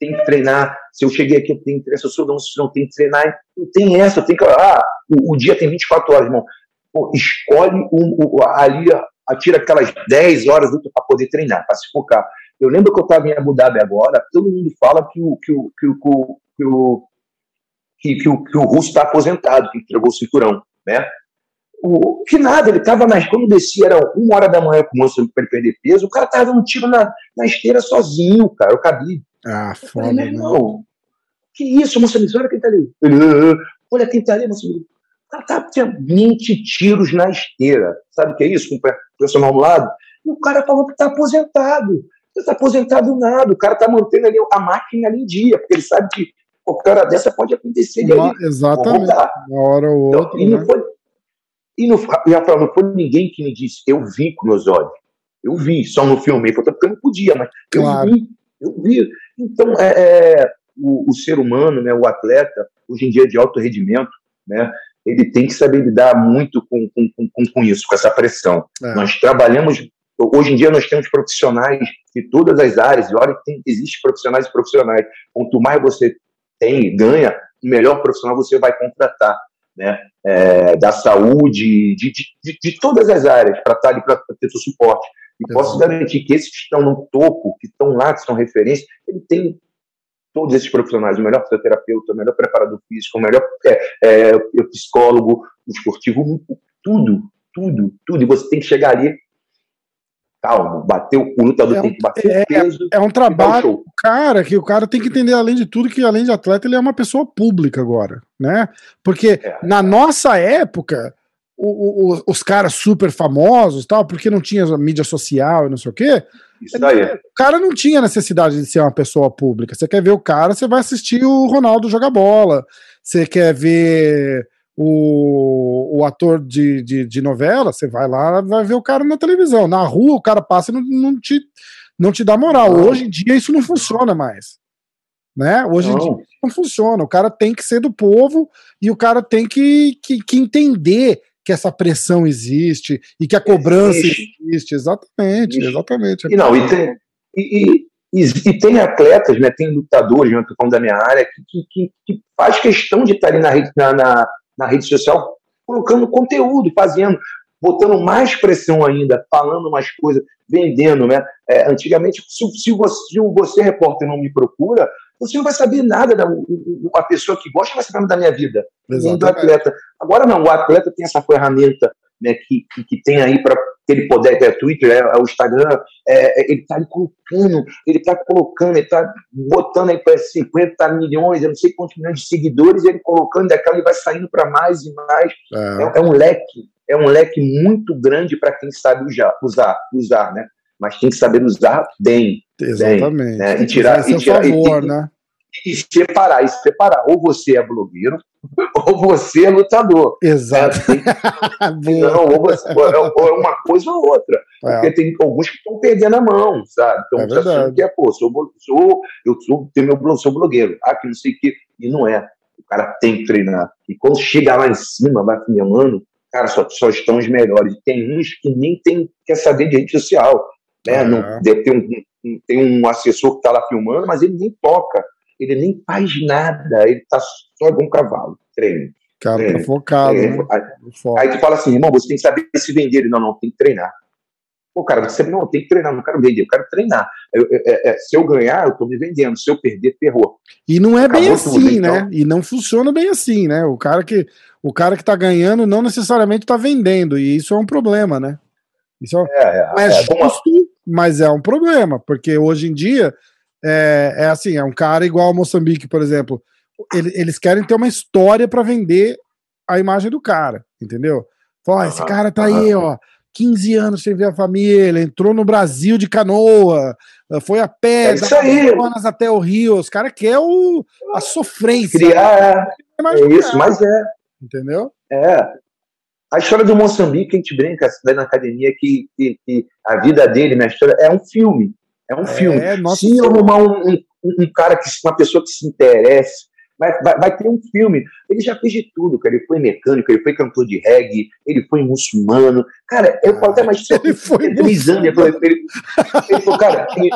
tenho que treinar. Se eu cheguei aqui, eu tenho que treinar. Se eu sou não, não tenho que treinar. Não tem essa, eu tenho que. Ah, o, o dia tem 24 horas, irmão pô, escolhe um, um, ali, atira aquelas 10 horas para poder treinar, para se focar. Eu lembro que eu estava em Abu Dhabi agora, todo mundo fala que o, que o, que o, que o, que, que o, que o russo está aposentado, que entregou o cinturão, né? O, que nada, ele estava nas. Quando descia, era uma hora da manhã com o moço para ele perder peso, o cara estava dando um tiro na, na esteira sozinho, cara, o cabide. Ah, foda, não. Que isso, moça, olha quem tá ali. Ele, olha quem tá ali, moça. Cara tá, tinha 20 tiros na esteira. Sabe o que é isso? Com o profissional do lado. E o cara falou que está aposentado. Não está aposentado nada. O cara está mantendo ali a máquina ali em dia, porque ele sabe que qualquer hora dessa pode acontecer. Uma, exatamente. Uma hora ou então, outra. Então, e, não né? foi, e não, Rafael, não foi ninguém que me disse. Eu vi com meus olhos. Eu vi, só no filme. Porque eu não podia, mas claro. eu vi. Eu vi. Então, é, é o, o, ser humano, né, o atleta, hoje em dia de alto rendimento, né, ele tem que saber lidar muito com, com, com, com isso, com essa pressão. É. Nós trabalhamos, hoje em dia nós temos profissionais de todas as áreas, e olha que tem, existe profissionais e profissionais. Quanto mais você tem, ganha, melhor profissional você vai contratar. Né, é, da saúde, de, de, de, de, todas as áreas, para estar ali para ter seu suporte. E posso garantir que esses que estão no topo, que estão lá, que são referência, ele tem todos esses profissionais, o melhor fisioterapeuta, o melhor preparador físico, o melhor é, é, psicólogo, o esportivo, tudo, tudo, tudo. E você tem que chegar ali, calmo, bater o, lutador é, tem que bater é, o peso. É um trabalho, cara, que o cara tem que entender, além de tudo, que além de atleta, ele é uma pessoa pública agora, né? Porque é. na nossa época, o, o, os caras super famosos, tal, porque não tinha mídia social e não sei o quê, isso aí. O cara não tinha necessidade de ser uma pessoa pública. Você quer ver o cara, você vai assistir o Ronaldo jogar bola. Você quer ver o, o ator de, de, de, novela, você vai lá, vai ver o cara na televisão. Na rua, o cara passa e não, não, te, não te dá moral. Não. Hoje em dia, isso não funciona mais. Né? Hoje não. em dia, isso não funciona. O cara tem que ser do povo e o cara tem que, que, que entender que essa pressão existe e que a cobrança existe. existe. Exatamente, existe. exatamente. E não, e tem, e, e, e, tem atletas, né, tem lutadores, né, falando da minha área, que, que, que, faz questão de estar ali na rede, na, na, na rede social colocando conteúdo, fazendo, botando mais pressão ainda, falando mais coisas, vendendo, né? É, antigamente, se, se, você, se você, repórter, não me procura, você não vai saber nada da a pessoa que gosta vai saber da minha vida, nem do atleta. Agora não, o atleta tem essa ferramenta né, que, que, que tem aí para ele poder, é Twitter, é, é o Instagram, é, é ele está colocando, ele está colocando, ele está botando aí para 50 milhões, eu não sei quantos milhões de seguidores, ele colocando, daquela ele vai saindo para mais e mais. É. é. é. um leque, é um leque muito grande para quem sabe usar, usar, usar, né? Mas tem que saber usar bem. Exatamente. Bem, né? E tirar, e tirar favor, e, né? e separar, e separar. Ou você é blogueiro, ou você é lutador. Exato. É, não, ou, você, ou, é uma coisa ou outra. É. Porque tem alguns que estão perdendo a mão, sabe? Então, é você que é, pô, sou, sou, eu sou, tenho meu, sou blogueiro. Ah, que não sei o quê. E não é. O cara tem que treinar. E quando chega lá em cima, vai filmando, cara, só, só estão os melhores. Tem uns que nem tem, quer saber de rede social. Né? É. Não, ter um, tem um assessor que está lá filmando, mas ele nem toca ele nem faz nada, ele tá só igual um cavalo, treino. Cara, treino, tá focado. Treino. Né? Aí, aí, tu fala assim, irmão, você tem que saber se vender. Ele, não, não, tem que treinar. Pô, cara, você não, tem que treinar, não quero vender, eu quero treinar. Eu, eu, eu, é, é, se eu ganhar, eu tô me vendendo, se eu perder, ferrou. E não é Acabou bem assim, né? Então. E não funciona bem assim, né? O cara que o cara que tá ganhando não necessariamente tá vendendo, e isso é um problema, né? Isso é, é, é, é, é justo, mas é um problema, porque hoje em dia é, é assim, é um cara igual ao Moçambique, por exemplo. Ele, eles querem ter uma história para vender a imagem do cara, entendeu? Fala, esse cara tá aí, ó, 15 anos sem ver a família, entrou no Brasil de canoa, foi a pé, é até o Rio. Os caras querem o, a sofrência. Criar. É, é isso, mas é. Entendeu? É. A história do Moçambique, a gente brinca na academia que, que, que, a vida dele, minha história, é um filme. É um é, filme. Se eu arrumar um, um, um, cara, que, uma pessoa que se interesse, vai, vai, vai, ter um filme. Ele já fez de tudo, cara. Ele foi mecânico, ele foi cantor de reggae, ele foi muçulmano. Cara, eu falo até mais ele foi três anos. Ele, ele, ele falou, cara, ele,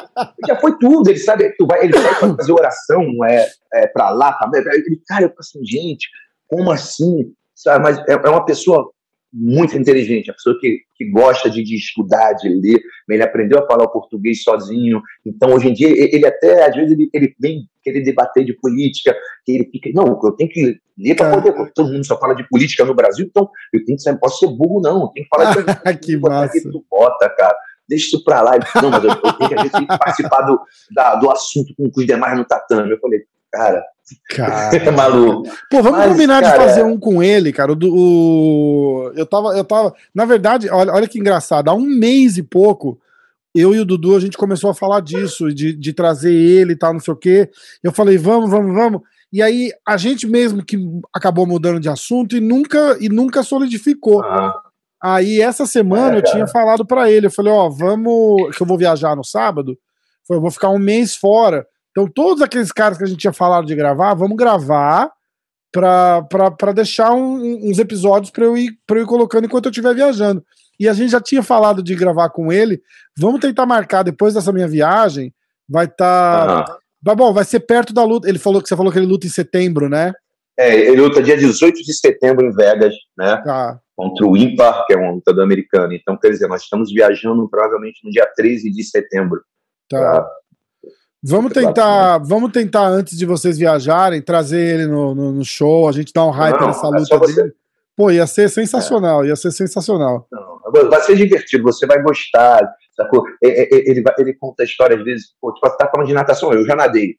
já foi tudo. Ele sabe, tu vai, ele vai fazer oração é, é, pra lá, tá? Ele, cara, eu falo assim, gente, como assim? Sabe, mas é, é uma pessoa muito inteligente, a pessoa que, que gosta de, de, estudar, de ler, ele aprendeu a falar o português sozinho, então hoje em dia ele até, às vezes, ele, ele vem querer debater de política, que ele fica, não, eu tenho que ler para poder, todo mundo só fala de política no Brasil, então eu tenho que, não posso ser burro não, eu tenho que falar de que massa. Que tu bota, cara, deixa isso pra lá, não, mas eu, eu tenho que, a gente tem que participar do, da, do assunto com, com os demais no tatame, eu falei, cara. Cara, é maluco. Pô, vamos Mas, combinar cara, de fazer um com ele, cara. O, o, eu tava, eu tava. Na verdade, olha, olha que engraçado. Há um mês e pouco, eu e o Dudu, a gente começou a falar disso, de, de trazer ele e tal, não sei o quê. Eu falei, vamos, vamos, vamos. E aí, a gente mesmo que acabou mudando de assunto e nunca, e nunca solidificou. Ah. Aí, essa semana, é, eu tinha falado para ele, eu falei, ó, vamos, que eu vou viajar no sábado, eu vou ficar um mês fora. Então, todos aqueles caras que a gente tinha falado de gravar, vamos gravar para deixar um, uns episódios para eu, ir, eu ir colocando enquanto eu estiver viajando. E a gente já tinha falado de gravar com ele. Vamos tentar marcar depois dessa minha viagem. Vai estar. Tá, bom, vai ser perto da luta. Ele falou que você falou que ele luta em setembro, né? É, ele luta dia 18 de setembro em Vegas, né? Tá. Contra o Impar, que é um lutador americano. Então, quer dizer, nós estamos viajando provavelmente no dia 13 de setembro. Tá. Vamos tentar, vamos tentar, antes de vocês viajarem, trazer ele no, no, no show, a gente dá um hype não, nessa é luta é dele. Pô, ia ser sensacional, é. ia ser sensacional. Não, vai ser divertido, você vai gostar. Sacou? Ele, ele, ele conta história, às vezes, pô, tipo, tá falando de natação, eu já nadei.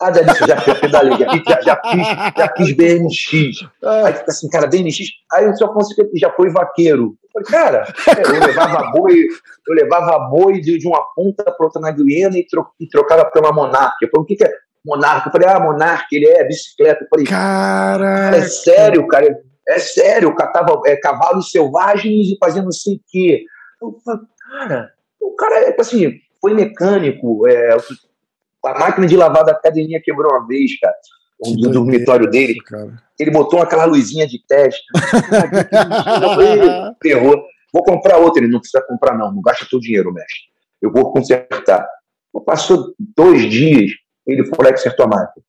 Ah, Delícia, já pedalei, já, já, já, fiz, já fiz BMX. Aí fica assim, cara, BMX. Aí o seu Afonso já foi vaqueiro. Eu falei, cara, eu levava boi, eu levava boi de, de uma ponta para outra na Guiana e, tro, e trocava pela Monarca. Eu falei, o que, que é Monarca? Eu falei, ah, Monarca, ele é bicicleta. Eu falei, cara, é sério, cara, é sério, eu catava é, cavalos selvagens e fazendo não sei o quê. Eu falei, cara, o cara, é assim, foi mecânico, é, a máquina de lavar da academia quebrou uma vez, cara. Um do dormitório dele. Cara. Ele botou aquela luzinha de teste. Ferrou. Vou comprar outra. Ele não precisa comprar, não. Não gasta teu dinheiro, mestre. Eu vou consertar. Passou dois dias, ele foi lá e consertou a máquina.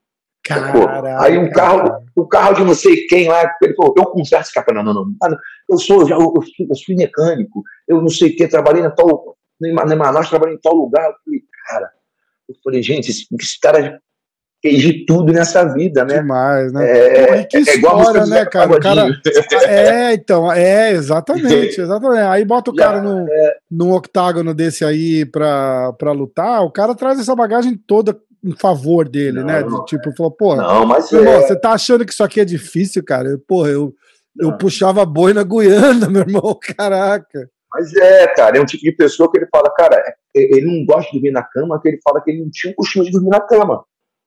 Caraca, aí um carro, o carro de não sei quem lá, ele falou, eu conserto esse carro. Não, não, não. Eu sou, eu, eu, eu fui mecânico, eu não sei o que, trabalhei na tal. Em Manaus, trabalhei em tal lugar. Eu falei, cara, eu falei, gente, esse, esse cara de tudo nessa vida, né? Demais, né? É, que é, história, né, cara? O cara? É, então, é, exatamente, exatamente. Aí bota o cara num, é... num octágono desse aí pra, pra lutar, o cara traz essa bagagem toda em favor dele, né? não, né? De, tipo, falou, pô, não, mas irmão, é... você tá achando que isso aqui é difícil, cara? Porra, eu, eu puxava boi na Guiana, meu irmão, caraca. Mas é, cara, é um tipo de pessoa que ele fala, cara, é, ele não gosta de dormir na cama, que ele fala que ele não tinha o costume de dormir na cama.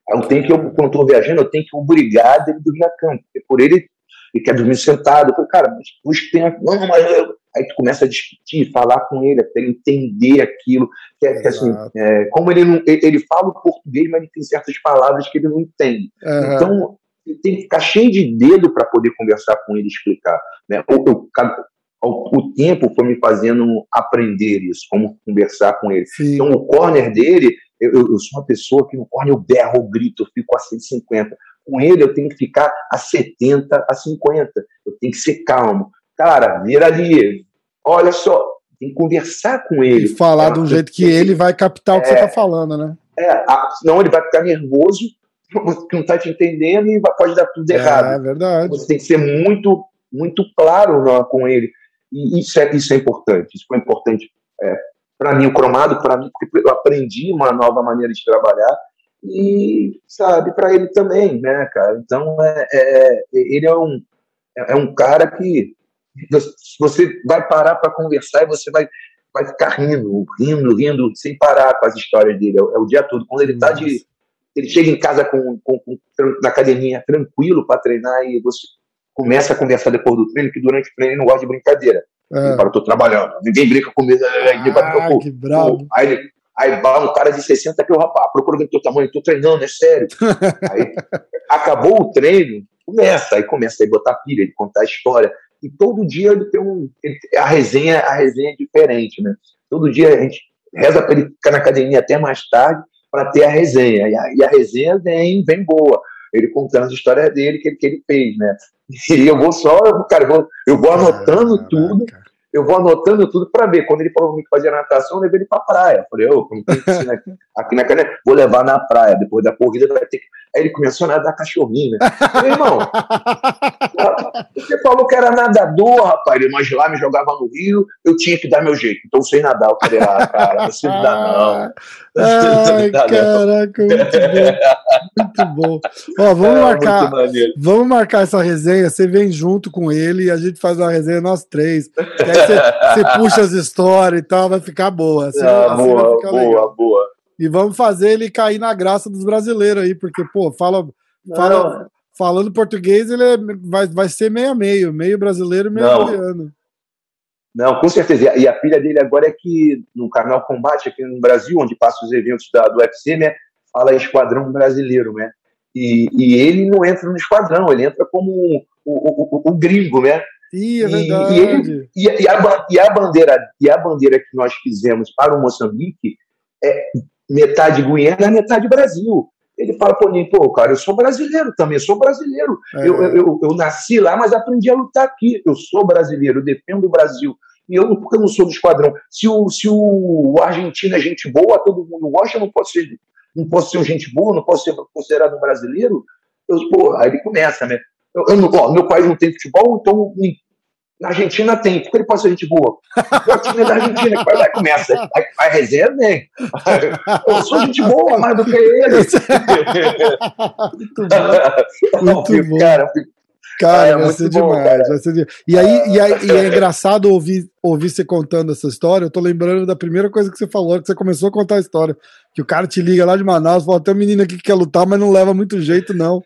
Eu tenho que, eu, quando eu tô viajando, eu tenho que obrigar ele a dormir na cama, porque por ele, ele quer dormir sentado. Eu falo, cara, mas tem. Não, mas eu... Aí tu começa a discutir, falar com ele, até entender aquilo. Que, é, que assim, é, como ele não. Ele fala o português, mas ele tem certas palavras que ele não entende. Uhum. Então, ele tem que ficar cheio de dedo para poder conversar com ele e explicar. Né? Eu, eu, o tempo foi me fazendo aprender isso, como conversar com ele. Sim. Então, o corner dele, eu, eu, sou uma pessoa que no corner eu berro, eu grito, eu fico a 150. Com ele, eu tenho que ficar a 70, a 50. Eu tenho que ser calmo. Cara, vira ali. Olha só, tem que conversar com ele. E falar é, de um jeito que ele vai captar o que você está falando, né? É, a, senão ele vai ficar nervoso, que não está te entendendo e pode dar tudo é, errado. É verdade. Você tem que ser muito, muito claro não, com ele. E isso é, isso é importante. Isso foi importante é, para mim, o cromado, para mim, porque eu aprendi uma nova maneira de trabalhar e, sabe, para ele também, né, cara? Então, é, é, ele é um, é um cara que você vai parar para conversar e você vai, vai ficar rindo, rindo, rindo, sem parar com as histórias dele. É, é o dia todo. Quando ele está de. Ele chega em casa com, com, com na academia tranquilo para treinar e você começa a conversar depois do treino, que durante o treino ele não gosta de brincadeira. É. Ele fala, eu tô trabalhando, ninguém brinca comigo. Ah, que bravo. Aí, aí vai um cara de 60 que eu, rapaz, procura o teu tamanho, tô treinando, é sério. aí acabou o treino, começa, aí começa a botar pilha, ele contar a história. E todo dia ele tem um. Ele, a resenha, a resenha é diferente, né? Todo dia a gente reza para ele ficar na academia até mais tarde para ter a resenha. E a, e a resenha vem, vem boa ele contando as histórias dele que ele, que ele fez, né? E eu vou só, cara, eu vou, eu vou anotando Caraca. tudo, eu vou anotando tudo para ver. Quando ele falou que fazia natação, eu levei ele para praia. Eu falei, ô, como tem que a aqui na canela, vou levar na praia, depois da corrida vai ter que. Aí ele começou a nadar cachorrinho, né? Falei, irmão, você falou que era nadador, rapaz, mas lá me jogava no rio, eu tinha que dar meu jeito. Então, sem nadar, eu falei, ah, cara, não dá, não. Ai, dá, caraca, não. muito bom. Muito bom. Ó, vamos é, marcar. Vamos marcar essa resenha. Você vem junto com ele e a gente faz uma resenha nós três. aí você, você puxa as histórias e tal, vai ficar boa. Assim, ah, assim boa, boa, legal. boa. E vamos fazer ele cair na graça dos brasileiros aí, porque, pô, fala, fala falando português, ele é, vai, vai ser meio a meio, meio brasileiro, meio Não. italiano. Não, com certeza. E a pilha dele agora é que no canal Combate aqui no Brasil, onde passa os eventos da, do UFC, né? Fala Esquadrão Brasileiro, né? E, e ele não entra no esquadrão, ele entra como o, o, o, o gringo, né? Ih, é verdade. E, ele, e, e, a, e, a, bandeira, e a bandeira que nós fizemos para o Moçambique é metade Guiana, metade Brasil. Ele fala, pô, pô, cara, eu sou brasileiro também, sou brasileiro. É. Eu, eu, eu, nasci lá, mas aprendi a lutar aqui. Eu sou brasileiro, eu defendo o Brasil. E eu, porque eu não sou do esquadrão. Se o, se o argentino é gente boa, todo mundo gosta, eu não posso ser, não posso ser gente boa, não posso ser considerado um brasileiro. Eu, pô, aí ele começa, né? Eu, eu, ó, meu país não tem futebol, então na Argentina tem, porque ele pode ser gente boa. O time é da Argentina, que vai lá e começa. Aí vai resenha bem. Eu sou gente boa, mais do que ele. Muito bom. Muito bom. Cara, cara é, vai, ser bom, demais, cara. vai ser demais. E aí, e aí e é engraçado ouvir, ouvir você contando essa história. Eu tô lembrando da primeira coisa que você falou, que você começou a contar a história. Que o cara te liga lá de Manaus, fala: tem um menino aqui que quer lutar, mas não leva muito jeito, não.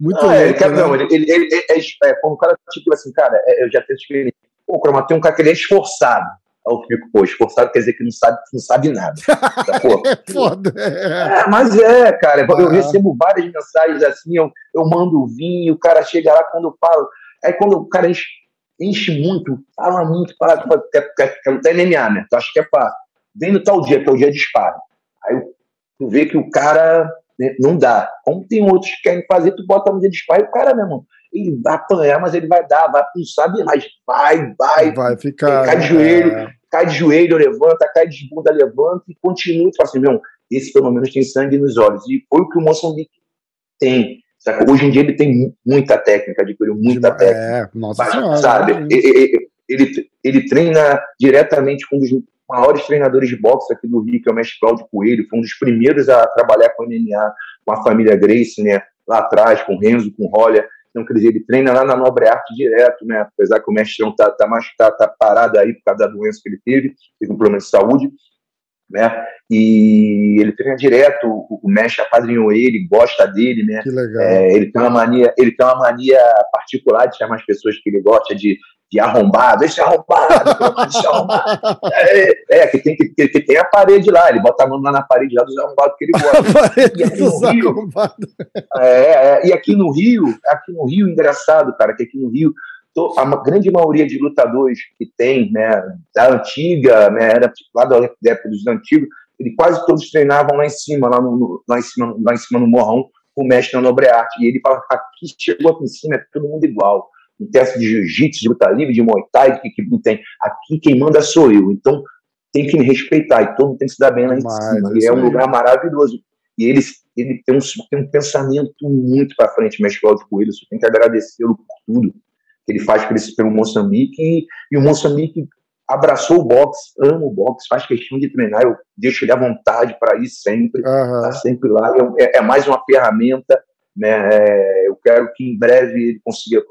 Muito ah, é, louco, né? não, ele, ele, ele, é, é, quando o cara, tipo assim, cara, é, eu já tenho experiência. Pô, o tem um cara que ele é esforçado. Aí eu fico, pô, esforçado quer dizer que não sabe, não sabe nada. Tá, pô, é foda. É, mas é, cara, eu ah. recebo várias mensagens assim, eu, eu mando vinho, o cara chega lá quando eu falo. Aí quando o cara enche, enche muito, fala muito, fala, quer, quer, quer lutar MMA, né? Tu acha que é fácil. Vem no tal dia, que é o dia de disparo. Aí tu vê que o cara? Não dá. Como tem outros que querem fazer, tu bota no dia de pai, o cara, meu irmão, ele vai apanhar, mas ele vai dar, vai, não sabe mais, vai, vai. Vai ficar. Cai de joelho, é... cai de joelho, levanta, cai de bunda, levanta e continua. Tu fala assim, meu, esse pelo menos tem sangue nos olhos. E foi o que o Moçambique tem. Sabe? Hoje em dia ele tem muita técnica, adquiriu muita é, técnica. Nossa mas, senhora, sabe? Ele, ele, ele, ele treina diretamente com um dos maiores treinadores de boxe aqui do Rio, que é o mestre Cláudio Coelho, foi um dos primeiros a trabalhar com MMA, com a família Grace, né, lá atrás, com o Renzo, com o Roller. Então, quer dizer, ele treina lá na Nobre Arte direto, né, apesar que o mestrão tá, tá, mais, tá, tá parado aí por causa da doença que ele teve, teve um problema de saúde, né? E ele treina direto, o, o mestre apadrinhou ele, gosta dele, né? Que legal. É, ele tem uma mania, ele tem uma mania particular de chamar as pessoas que ele gosta de de arrombado, esse arrombado, esse arrombado. É, é, que, tem, que, que, tem a parede lá, ele bota a mão lá na parede lá dos arrombados que ele gosta. e aqui no Rio, é, é, e aqui no Rio, aqui no Rio, engraçado, cara, que aqui no Rio, a grande maioria de lutadores que tem, né, da antiga, né, era lá da época dos antigos, ele quase todos treinavam lá em cima, lá, no, lá, em, cima, lá em cima no morrão, com o mestre na Nobre Arte. E ele fala, aqui chegou aqui em cima, é todo mundo igual não teste de jiu-jitsu, de luta livre, de muay thai, que, que não tem. Aqui quem manda sou eu. Então tem que me respeitar e todo mundo tem que se dar bem lá em cima. E é um lugar maravilhoso. E ele, ele tem, um, tem um pensamento muito para frente, Mestre Cláudio Coelho. Você tem que agradecê-lo por tudo que ele faz por esse, pelo Moçambique. E, e o Moçambique abraçou o boxe, ama o boxe, faz questão de treinar. Eu deixo ele à vontade para ir sempre, uhum. tá sempre lá. É, é, mais uma ferramenta. Né? É, eu quero que em breve ele consiga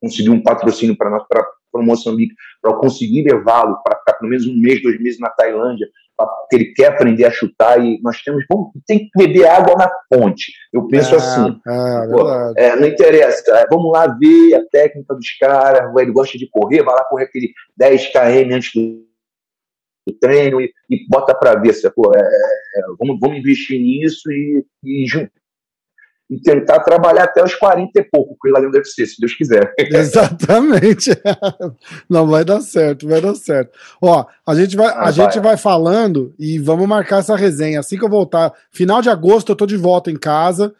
conseguir um patrocínio para nós, para o Moçambique, para conseguir levá-lo para ficar pelo menos um mês, dois meses na Tailândia, porque ele quer aprender a chutar e nós temos, vamos, tem que beber água na fonte. Eu penso é, assim, é, pô, é, não interessa, é, vamos lá ver a técnica dos caras, ele gosta de correr, vai lá correr aquele 10 km antes do treino e, e bota para ver, é, é, vamos, vamos investir nisso e, e e tentar trabalhar até os 40 e pouco com ele lá dentro do UFC, se Deus quiser. Exatamente. Não vai dar certo, vai dar certo. Ó, a gente vai, ah, a vai. gente vai falando e vamos marcar essa resenha. Assim que eu voltar, final de agosto eu tô de volta em casa.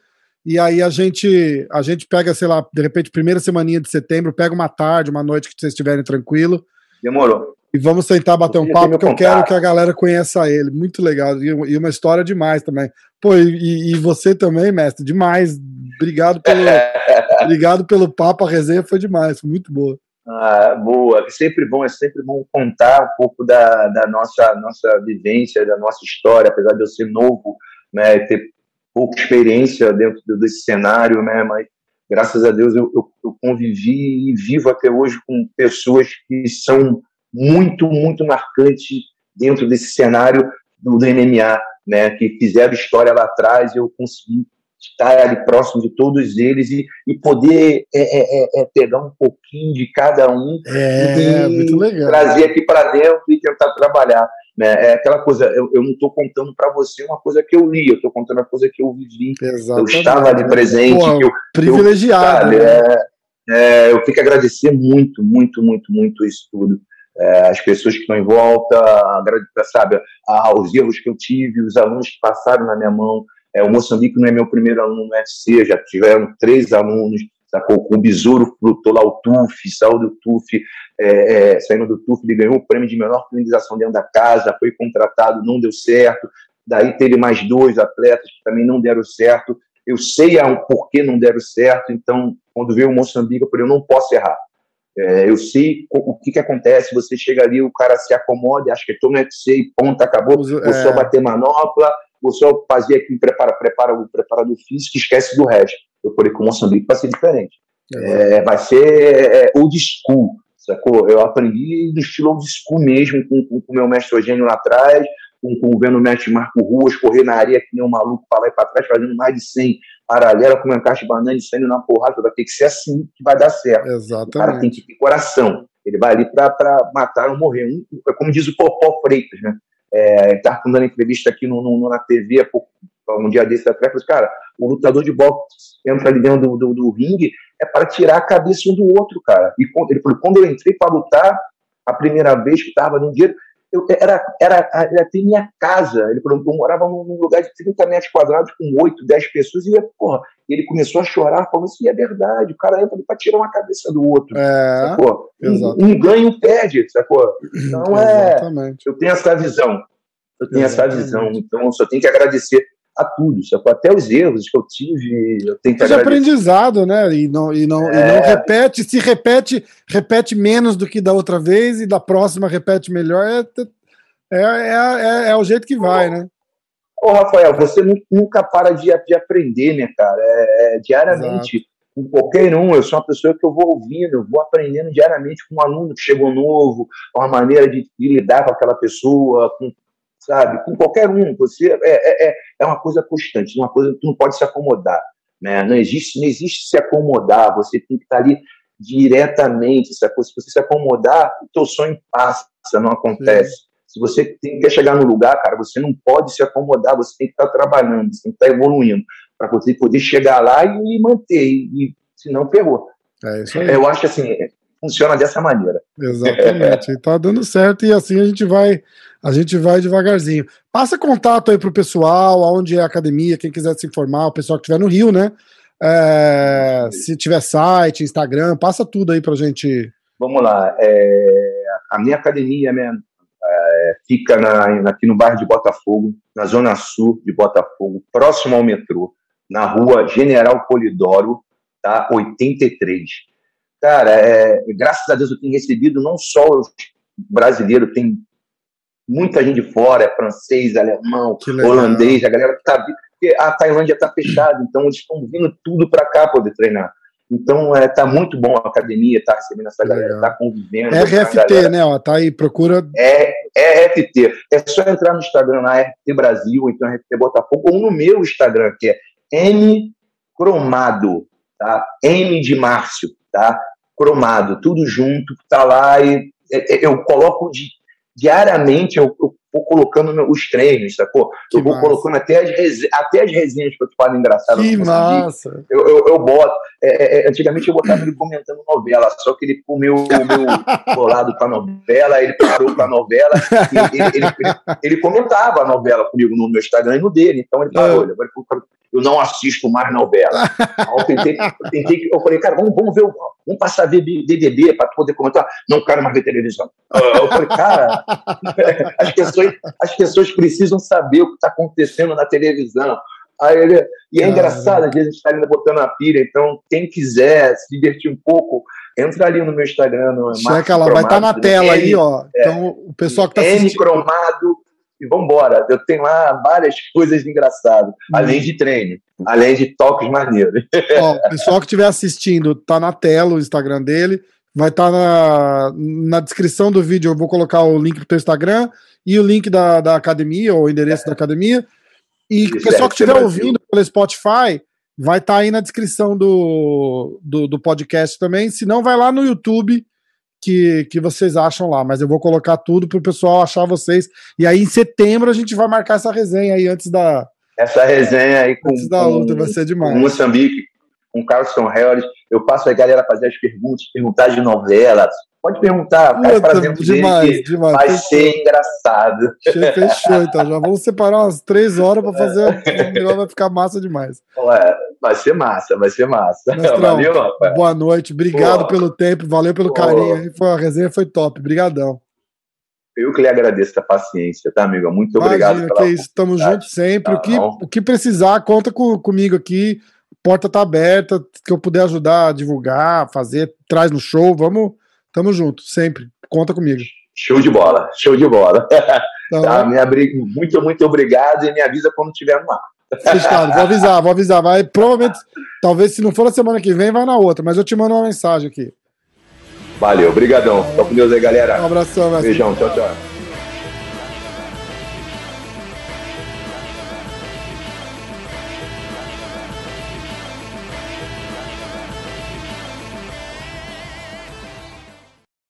E aí a gente a gente pega, sei lá, de repente, primeira semaninha de setembro, pega uma tarde, uma noite que vocês estiverem tranquilo. Demorou. E vamos tentar bater um papo, porque eu quero que a galera conheça ele. Muito legal. E uma história demais também. Pô, e, e você também, mestre, demais. Obrigado pelo, obrigado pelo papo, a resenha foi demais, foi muito boa. Ah, boa, é sempre bom, é sempre bom contar um pouco da, da nossa, nossa vivência, da nossa história, apesar de eu ser novo, né, ter pouca experiência dentro desse cenário, né, mas graças a Deus eu, eu, eu convivi e vivo até hoje com pessoas que são muito, muito marcantes dentro desse cenário do, do MMA, né, que fizeram história lá atrás eu consegui estar ali próximo de todos eles e, e poder é, é, é, é pegar um pouquinho de cada um é, e trazer aqui para dentro e tentar trabalhar. Né? É aquela coisa, eu, eu não estou contando para você uma coisa que eu li, eu estou contando uma coisa que eu vivi. Exatamente. Eu estava ali presente. Pô, eu, privilegiado. Eu, sabe, né? É, eu tenho que agradecer muito, muito, muito, muito isso tudo. É, as pessoas que estão em volta, sabe, aos erros que eu tive, os alunos que passaram na minha mão, é, o Moçambique não é meu primeiro aluno no UFC, já tiveram três alunos, sacou? Com o Besouro frutou lá o TUF, saiu do TUF, é, é, saindo do TUF, ele ganhou o prêmio de menor finalização dentro da casa, foi contratado, não deu certo. Daí teve mais dois atletas que também não deram certo. Eu sei o porquê não deram certo, então, quando veio o Moçambique, eu falei, eu não posso errar. É, eu sei o que, que acontece, você chega ali, o cara se acomoda, acha que estou no UFC e ponta, acabou, você é. só bater manopla, o senhor fazia aqui, prepara, prepara o preparador físico e esquece do resto. Eu falei que o Moçambique vai ser diferente. É. É, vai ser é, old school, sacou? Eu aprendi no estilo old school mesmo, com o meu mestre Eugênio lá atrás, com, com vendo o mestre Marco Ruas correr na areia que nem um maluco para lá e para trás, fazendo mais de 100 paralela com uma caixa de banana e saindo na porrada. Vai ter que ser assim que vai dar certo. Exatamente. O cara tem que ter coração. Ele vai ali para matar ou morrer. É como diz o Popó Freitas, né? É, estava dando entrevista aqui no, no, na TV um dia desse atrás, falei, cara, o lutador de boxe entra ali dentro do, do, do, ringue é para tirar a cabeça um do outro, cara. E ele falou, quando eu entrei para lutar, a primeira vez que estava no dia, eu, era, era, era até minha casa. Ele falou, eu morava num lugar de 30 metros quadrados com 8, 10 pessoas, e porra, ele começou a chorar, falando assim, é verdade, o cara entra para tirar uma cabeça do outro. É, um, um ganho perde, sacou? Então é. Exatamente. Eu tenho essa visão. Eu tenho exatamente. essa visão. Então eu só tenho que agradecer a tudo, sacou? até os erros que eu tive, eu tenho que aprendizado, né? E não, e, não, é... e não repete, se repete, repete menos do que da outra vez, e da próxima repete melhor, é, é, é, é, é o jeito que vai, né? Ô, Rafael, você nunca para de, de aprender, né, cara? É, é diariamente. Exato. Com qualquer um, eu sou uma pessoa que eu vou ouvindo, eu vou aprendendo diariamente com um aluno que chegou novo, uma maneira de, de lidar com aquela pessoa, com, sabe? Com qualquer um. Você é, é, é, é uma coisa constante, uma coisa que não pode se acomodar. Né? Não, existe, não existe se acomodar, você tem que estar ali diretamente. Se você se acomodar, o teu sonho passa, não acontece. Sim. Se você tem, quer chegar no lugar, cara, você não pode se acomodar, você tem que estar trabalhando, você tem que estar evoluindo, para você poder chegar lá e manter, e, e senão pegou. É isso aí. Eu acho assim, funciona dessa maneira. Exatamente. Está dando certo e assim a gente vai a gente vai devagarzinho. Passa contato aí pro pessoal, aonde é a academia, quem quiser se informar, o pessoal que estiver no Rio, né? É, se tiver site, Instagram, passa tudo aí pra gente. Vamos lá. É, a minha academia minha, é, fica na, aqui no bairro de Botafogo, na zona sul de Botafogo, próximo ao metrô, na rua General Polidoro, tá? 83. Cara, é, graças a Deus eu tenho recebido não só os brasileiros, tem muita gente de fora, é francês, alemão, holandês, a galera que tá porque a Tailândia está fechada, então eles estão vindo tudo para cá poder treinar. Então é, tá muito bom a academia, tá recebendo essa galera, tá convivendo. É RFT, né? Ó, tá aí, procura. É, é RFT. É só entrar no Instagram na RFT Brasil, então RFT Botafogo, ou no meu Instagram, que é M Cromado, tá? M de Márcio, tá? Cromado, tudo junto, tá lá e eu coloco de diariamente eu, eu vou colocando os treinos, sacou? Que eu vou massa. colocando até as, resenhas, até as resenhas que eu te falo engraçadas. Que massa! Eu, eu, eu boto. É, é, é, antigamente eu botava ele comentando novela, só que ele comeu o meu colado pra novela, ele parou pra novela, ele, ele, ele, ele, comentava a novela comigo no meu Instagram e no dele, então ele parou. Ah. Agora eu não assisto mais novela. eu, tentei, tentei, eu falei, cara, vamos, vamos ver, vamos passar BBB para poder comentar. Não quero mais ver televisão. Eu falei, cara, as pessoas, as pessoas precisam saber o que está acontecendo na televisão. Aí ele, e é ah, engraçado, às vezes a gente está ainda botando a pilha, então quem quiser se divertir um pouco, entra ali no meu Instagram. No Checa lá, vai estar tá na tela N, aí, ó. É, então o pessoal que está assistindo. cromado e vambora. Eu tenho lá várias coisas engraçadas, hum. além de treino, além de toques maneiros. Ó, o pessoal que estiver assistindo, tá na tela o Instagram dele. Vai estar tá na, na descrição do vídeo. Eu vou colocar o link pro teu Instagram e o link da, da academia, ou o endereço é. da academia. E o pessoal que estiver ouvindo pelo Spotify, vai estar tá aí na descrição do, do, do, podcast também. Se não, vai lá no YouTube que, que vocês acham lá. Mas eu vou colocar tudo para o pessoal achar vocês. E aí, em setembro, a gente vai marcar essa resenha aí antes da. Essa resenha aí com. Antes da luta, vai ser demais. Com Moçambique, com Carlson Harris. Eu passo a galera fazer as perguntas, perguntar de novelas, Pode perguntar, faz pra dentro demais, dele demais. vai fechou. ser engraçado. Fechou, então. Já vamos separar umas três horas para fazer. O negócio vai ficar massa demais. Ué, vai ser massa, vai ser massa. Mestrão, valeu, rapaz. Boa noite, obrigado Pô. pelo tempo, valeu pelo Pô. carinho. Foi, a resenha foi top, brigadão. Eu que lhe agradeço a paciência, tá, amigo? Muito Imagina, obrigado. Pela que isso, estamos juntos sempre. Tá, o, que, o que precisar, conta com, comigo aqui. Porta tá aberta, que eu puder ajudar a divulgar, fazer, traz no show, vamos Tamo junto, sempre. Conta comigo. Show de bola, show de bola. Tá, me abri... Muito, muito obrigado e me avisa quando tiver no ar. Fechado, vou avisar, vou avisar. Vai, provavelmente, talvez se não for na semana que vem, vai na outra, mas eu te mando uma mensagem aqui. Valeu, obrigadão. Tô com Deus aí, galera. Um abração, Beijão, tchau, tchau.